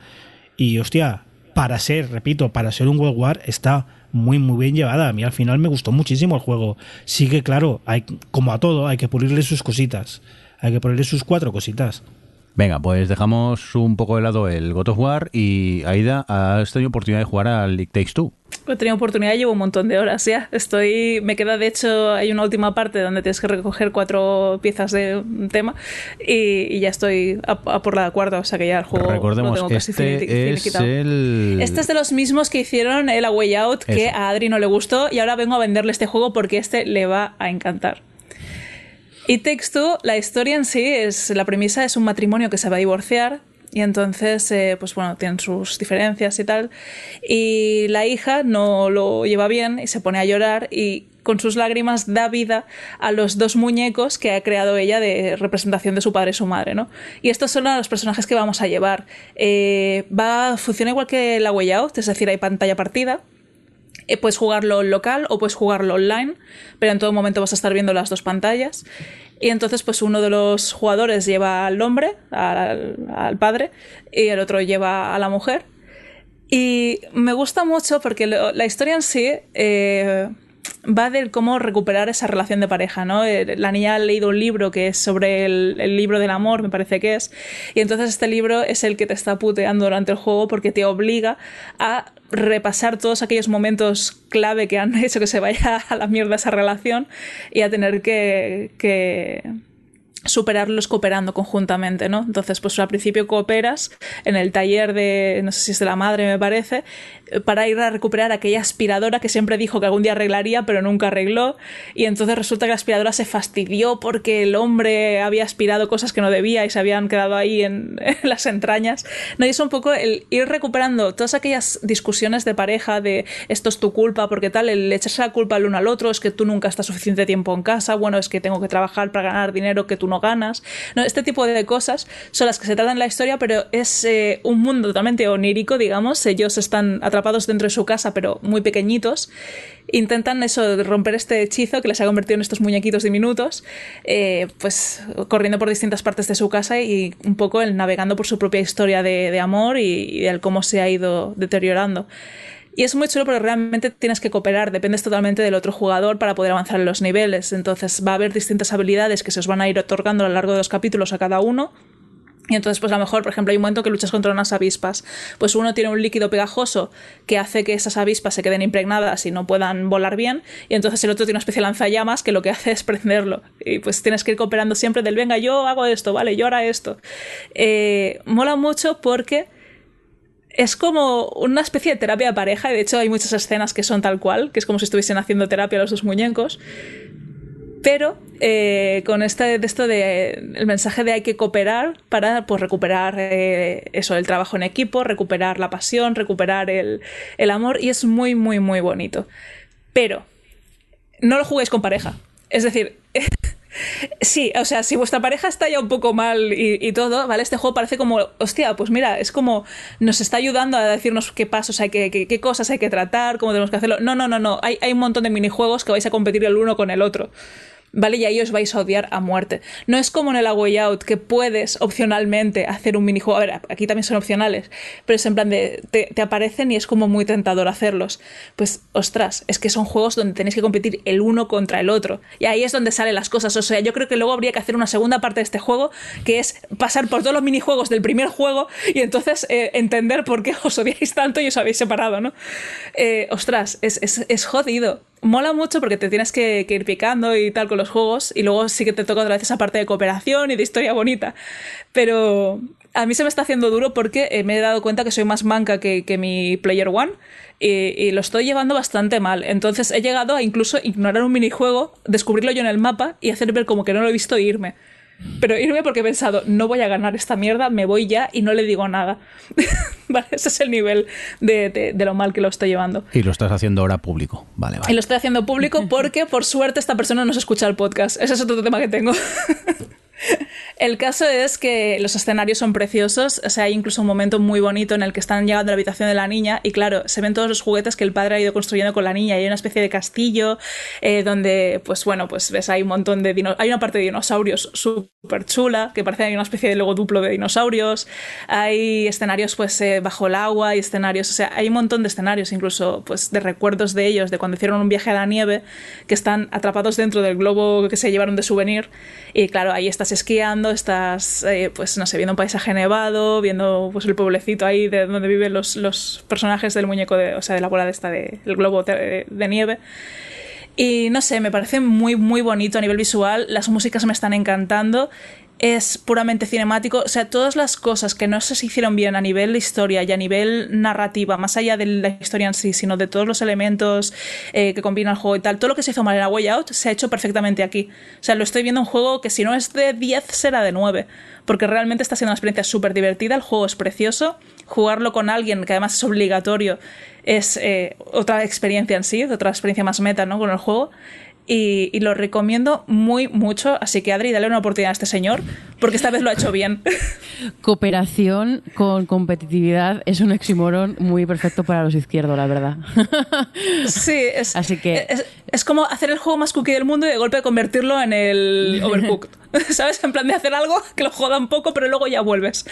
Y hostia, para ser, repito, para ser un God of War está muy muy bien llevada. A mí al final me gustó muchísimo el juego. Sí que claro, hay, como a todo, hay que pulirle sus cositas. Hay que ponerle sus cuatro cositas. Venga, pues dejamos un poco de lado el God of War y Aida, has tenido oportunidad de jugar al It Takes Two. He tenido oportunidad, llevo un montón de horas ya. Estoy, me queda de hecho, hay una última parte donde tienes que recoger cuatro piezas de un tema y, y ya estoy a, a por la cuarta, o sea que ya el juego lo Recordemos, tengo casi este es finiquitado. el... Este es de los mismos que hicieron el A Way Out, que Eso. a Adri no le gustó, y ahora vengo a venderle este juego porque este le va a encantar. Takes Two, la historia en sí, es la premisa es un matrimonio que se va a divorciar y entonces, eh, pues bueno, tienen sus diferencias y tal. Y la hija no lo lleva bien y se pone a llorar y con sus lágrimas da vida a los dos muñecos que ha creado ella de representación de su padre y su madre, ¿no? Y estos son los personajes que vamos a llevar. Eh, va, funciona igual que la Way Out, es decir, hay pantalla partida. Eh, puedes jugarlo local o puedes jugarlo online, pero en todo momento vas a estar viendo las dos pantallas. Y entonces, pues uno de los jugadores lleva al hombre, al, padre, y el otro lleva a la mujer. Y me gusta mucho porque la historia en sí eh, va de cómo recuperar esa relación de pareja, ¿no? Eh, la niña ha leído un libro que es sobre el, libro del amor, me parece que es, y entonces este libro es el que te está puteando durante el juego porque te obliga a repasar todos aquellos momentos clave que han hecho que se vaya a la mierda esa relación y a tener que, que superarlos cooperando conjuntamente, ¿no? Entonces, pues al principio cooperas en el taller de, no sé si es de la madre, me parece, para ir a recuperar aquella aspiradora que siempre dijo que algún día arreglaría, pero nunca arregló, y entonces resulta que la aspiradora se fastidió porque el hombre había aspirado cosas que no debía y se habían quedado ahí en, en las entrañas, ¿no? Y es un poco el ir recuperando todas aquellas discusiones de pareja de esto es tu culpa, porque tal, el echarse la culpa el uno al otro, es que tú nunca estás suficiente tiempo en casa, bueno, es que tengo que trabajar para ganar dinero que tú no ganas. No, este tipo de cosas son las que se tratan en la historia, pero es eh, un mundo totalmente onírico, digamos. Ellos están atrapados dentro de su casa, pero muy pequeñitos. Intentan eso, romper este hechizo que les ha convertido en estos muñequitos diminutos, eh, pues corriendo por distintas partes de su casa y un poco el navegando por su propia historia de, de amor y, y el cómo se ha ido deteriorando. Y es muy chulo porque realmente tienes que cooperar, dependes totalmente del otro jugador para poder avanzar en los niveles. Entonces va a haber distintas habilidades que se os van a ir otorgando a lo largo de los capítulos a cada uno. Y entonces, pues a lo mejor, por ejemplo, hay un momento que luchas contra unas avispas. Pues uno tiene un líquido pegajoso que hace que esas avispas se queden impregnadas y no puedan volar bien. Y entonces el otro tiene una especie de lanzallamas que lo que hace es prenderlo. Y pues tienes que ir cooperando siempre del, venga, yo hago esto, vale, yo hará esto. Eh, mola mucho porque es como una especie de terapia de pareja, de hecho hay muchas escenas que son tal cual, que es como si estuviesen haciendo terapia a los dos muñecos. Pero eh, con este, de esto de el mensaje de hay que cooperar para pues, recuperar eh, eso, el trabajo en equipo, recuperar la pasión, recuperar el, el amor, y es muy, muy, muy bonito. Pero no lo juguéis con pareja. Es decir, Sí, o sea, si vuestra pareja está ya un poco mal y, todo, ¿vale? Este juego parece como, hostia, pues mira, es como nos está ayudando a decirnos qué pasos hay que, qué, qué cosas hay que tratar, cómo tenemos que hacerlo. No, no, no, no. Hay, hay un montón de minijuegos que vais a competir el uno con el otro. ¿Vale? Y ahí os vais a odiar a muerte. No es como en el A Way Out, que puedes opcionalmente hacer un minijuego. A ver, aquí también son opcionales, pero es en plan de. Te, aparecen y es como muy tentador hacerlos. Pues, ostras, es que son juegos donde tenéis que competir el uno contra el otro. Y ahí es donde salen las cosas. O sea, yo creo que luego habría que hacer una segunda parte de este juego, que es pasar por todos los minijuegos del primer juego y entonces eh, entender por qué os odiáis tanto y os habéis separado, ¿no? Eh, ostras, es, es, es jodido mola mucho porque te tienes que, ir picando y tal con los juegos y luego sí que te toca otra vez esa parte de cooperación y de historia bonita. Pero a mí se me está haciendo duro porque eh, me he dado cuenta que soy más manca que, mi Player One y, lo estoy llevando bastante mal. Entonces he llegado a incluso ignorar un minijuego, descubrirlo yo en el mapa y hacer ver como que no lo he visto irme. Pero irme porque he pensado, no voy a ganar esta mierda, me voy ya y no le digo nada. vale, ese es el nivel de, de, de, lo mal que lo estoy llevando. Y lo estás haciendo ahora público. Vale, vale. Y lo estoy haciendo público porque, por suerte, esta persona no se escucha el podcast. Ese es otro tema que tengo. El caso es que los escenarios son preciosos, o sea, hay incluso un momento muy bonito en el que están llegando a la habitación de la niña y claro, se ven todos los juguetes que el padre ha ido construyendo con la niña. Hay una especie de castillo eh, donde, pues bueno, pues ves hay un montón de dino hay una parte de dinosaurios súper chula, que parece que hay una especie de logo duplo de dinosaurios, hay escenarios pues eh, bajo el agua y escenarios, o sea, hay un montón de escenarios incluso pues de recuerdos de ellos, de cuando hicieron un viaje a la nieve, que están atrapados dentro del globo que se llevaron de souvenir. Y claro, ahí estás esquiando, estás, eh, pues no sé, viendo un paisaje nevado, viendo pues el pueblecito ahí de donde viven los, los personajes del muñeco, de, o sea, de la bola de esta, de, del globo de, de nieve. Y no sé, me parece muy, muy bonito a nivel visual. Las músicas me están encantando. Es puramente cinemático. O sea, todas las cosas que no se hicieron bien a nivel de historia y a nivel narrativa, más allá de la historia en sí, sino de todos los elementos eh, que combina el juego y tal, todo lo que se hizo mal en la Way Out se ha hecho perfectamente aquí. O sea, lo estoy viendo un juego que si no es de 10 será de 9. Porque realmente está siendo una experiencia súper divertida. El juego es precioso. Jugarlo con alguien, que además es obligatorio, es eh, otra experiencia en sí, otra experiencia más meta ¿no? con el juego. Y, y, lo recomiendo muy mucho. Así que Adri, dale una oportunidad a este señor, porque esta vez lo ha hecho bien. Cooperación con competitividad es un oxímoron muy perfecto para los izquierdos, la verdad. Sí, es, Así que... es, es, como hacer el juego más cookie del mundo y de golpe convertirlo en el Overcooked. ¿Sabes? En plan de hacer algo que lo joda un poco, pero luego ya vuelves.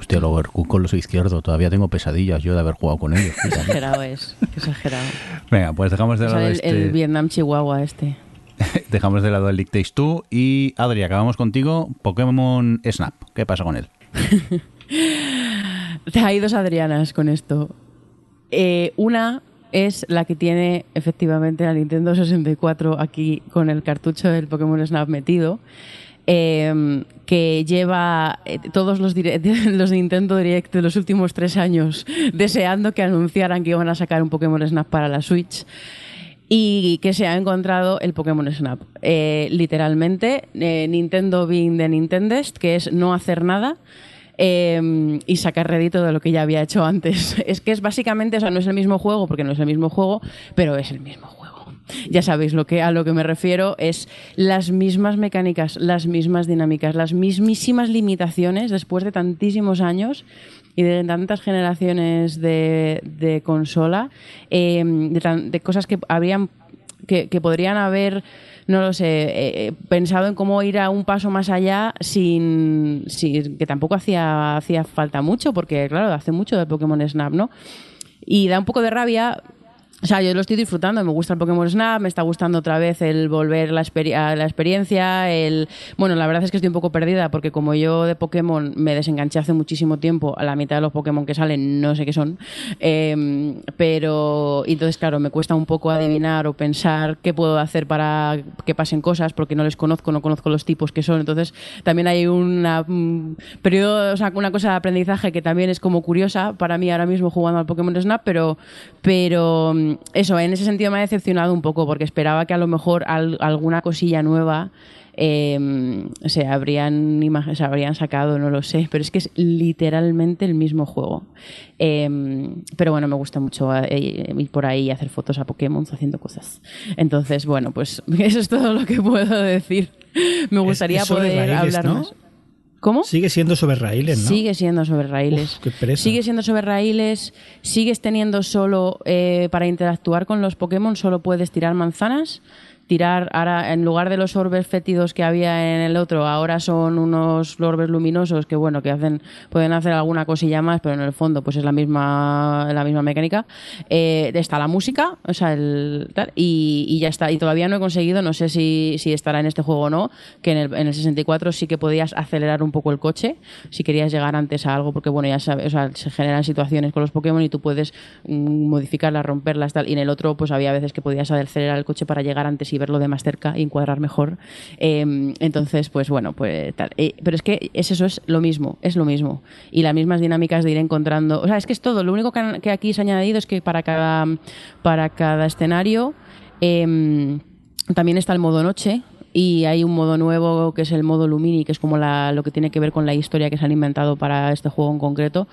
Hostia, el Overcooked con los izquierdo. Todavía tengo pesadillas yo de haber jugado con ellos. Qué exagerado es, exagerado. Venga, pues dejamos de O lado el, este... el Vietnam Chihuahua este. Dejamos de lado el League Takes Two y Adri, acabamos contigo. Pokémon Snap, ¿qué pasa con él? Hay dos Adrianas con esto. Eh, una es la que tiene efectivamente la Nintendo 64 aquí con el cartucho del Pokémon Snap metido. Eh, que lleva eh, todos los, los Nintendo Direct de los últimos tres años deseando que anunciaran que iban a sacar un Pokémon Snap para la Switch y que se ha encontrado el Pokémon Snap. Eh, literalmente, eh, Nintendo being de Nintendest, que es no hacer nada eh, y sacar rédito de lo que ya había hecho antes. Es que es básicamente, o sea, no es el mismo juego, porque no es el mismo juego, pero es el mismo juego. Ya sabéis lo que, a lo que me refiero, es las mismas mecánicas, las mismas dinámicas, las mismísimas limitaciones después de tantísimos años y de tantas generaciones de, de consola, eh, de, de cosas que que, podrían haber, no lo sé, eh, eh, pensado en cómo ir a un paso más allá sin, que tampoco hacía, hacía falta mucho, porque claro, hace mucho del Pokémon Snap, ¿no? Y da un poco de rabia. O sea, yo lo estoy disfrutando, me gusta el Pokémon Snap, me está gustando otra vez el volver la a la experiencia, el... Bueno, la verdad es que estoy un poco perdida porque como yo de Pokémon me desenganché hace muchísimo tiempo, a la mitad de los Pokémon que salen no sé qué son, eh, pero... Entonces, claro, me cuesta un poco adivinar o pensar qué puedo hacer para que pasen cosas porque no les conozco, no conozco los tipos que son, entonces también hay una mm, periodo, o sea, una cosa de aprendizaje que también es como curiosa para mí ahora mismo jugando al Pokémon Snap, pero, pero eso, en ese sentido me ha decepcionado un poco porque esperaba que a lo mejor al- alguna cosilla nueva eh, se, habrían se habrían sacado, no lo sé, pero es que es literalmente el mismo juego. Eh, pero bueno, me gusta mucho eh, ir por ahí y hacer fotos a Pokémon haciendo cosas. Entonces, bueno, pues eso es todo lo que puedo decir. Me gustaría es poder hablar ¿no? más. ¿Cómo? Sigue siendo sobre raíles, ¿no? Sigue siendo sobre raíles. Uf, qué pereza. Sigue siendo sobre raíles. Sigues teniendo solo, eh, para interactuar con los Pokémon, solo puedes tirar manzanas. Tirar, ahora, en lugar de los orbes fétidos que había en el otro, ahora son unos orbes luminosos que, bueno, que hacen, pueden hacer alguna cosilla más, pero en el fondo, pues es la misma, la misma mecánica. Eh, está la música, o sea, el, y, y ya está. Y todavía no he conseguido, no sé si, si estará en este juego o no, que en el, en el 64 sí que podías acelerar un poco el coche si querías llegar antes a algo, porque bueno, ya sabes, o sea, se generan situaciones con los Pokémon y tú puedes mm, modificarlas, romperlas, tal. Y en el otro, pues había veces que podías acelerar el coche para llegar antes y verlo de más cerca y encuadrar mejor. Eh, entonces, pues bueno, pues tal. Eh, pero es que es eso, es lo mismo, es lo mismo. Y las mismas dinámicas de ir encontrando. O sea, es que es todo. Lo único que, que aquí se ha añadido es que para cada, para cada escenario. em, también está el modo noche y hay un modo nuevo que es el modo Lumini, que es como la, lo que tiene que ver con la historia que se han inventado para este juego en concreto,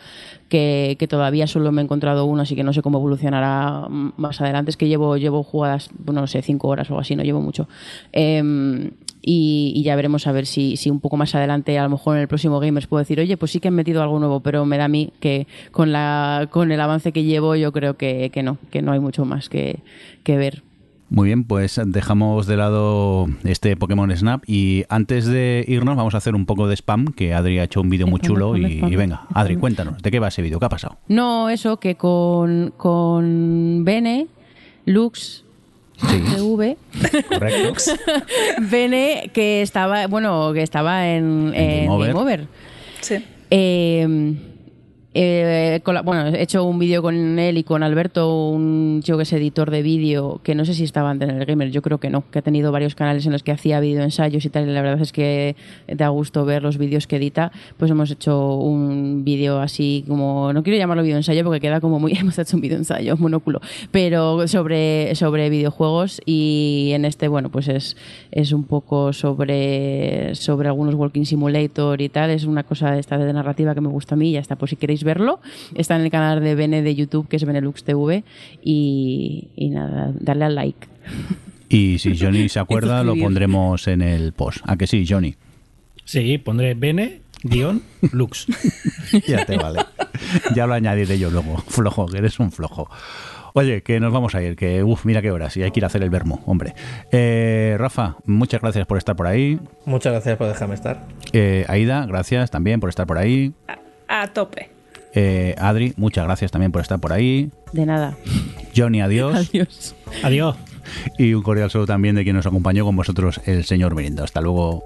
que, que todavía solo me he encontrado uno, así que no sé cómo evolucionará más adelante. Es que llevo, llevo jugadas, no sé, cinco horas o así, no llevo mucho. Y, y ya veremos a ver si, si un poco más adelante, a lo mejor en el próximo Gamers puedo decir, oye, pues sí que han metido algo nuevo, pero me da a mí que con, la, con el avance que llevo yo creo que, que no, que no hay mucho más que, que ver. Muy bien, pues dejamos de lado este Pokémon Snap y antes de irnos vamos a hacer un poco de spam, que Adri ha hecho un vídeo muy chulo y, venga, Adri, cuéntanos, ¿de qué va ese vídeo? ¿Qué ha pasado? No, eso, que con, con Bene, Lux, Sí, TV, correcto. Bene, que estaba, bueno, que estaba en, En en Game Over. Game Over. Sí. Eh, eh, bueno, he hecho un vídeo con él y con Alberto, un chico que es editor de vídeo, que no sé si estaba antes en el Gamer, yo creo que no, que ha tenido varios canales en los que hacía vídeo ensayos y tal, y la verdad es que da gusto ver los vídeos que edita, pues hemos hecho un vídeo así como, no quiero llamarlo vídeo ensayo porque queda como muy, hemos hecho un vídeo ensayo, monóculo, pero sobre, sobre videojuegos y en este, bueno, pues es, es un poco sobre, sobre algunos Walking Simulator y tal, es una cosa esta de narrativa que me gusta a mí, ya está, por si queréis verlo, está en el canal de Bene de YouTube, que es Benelux TV, y, y nada, darle al like. Y si Johnny se acuerda, lo pondremos en el post. ¿A que sí, Johnny? Sí, pondré Bene guion Lux. Ya te vale. ya lo añadiré yo luego. Flojo, que eres un flojo. Oye, que nos vamos a ir, que uff, mira qué horas, y hay que ir a hacer el vermo, hombre. Eh, Rafa, muchas gracias por estar por ahí. Muchas gracias por dejarme estar. Eh, Aida, gracias también por estar por ahí. A, a tope. Eh, Adri, muchas gracias también por estar por ahí. De nada. Johnny, adiós. Adiós. Adiós. Y un cordial saludo también de quien nos acompañó con vosotros, el señor Mirindo. Hasta luego.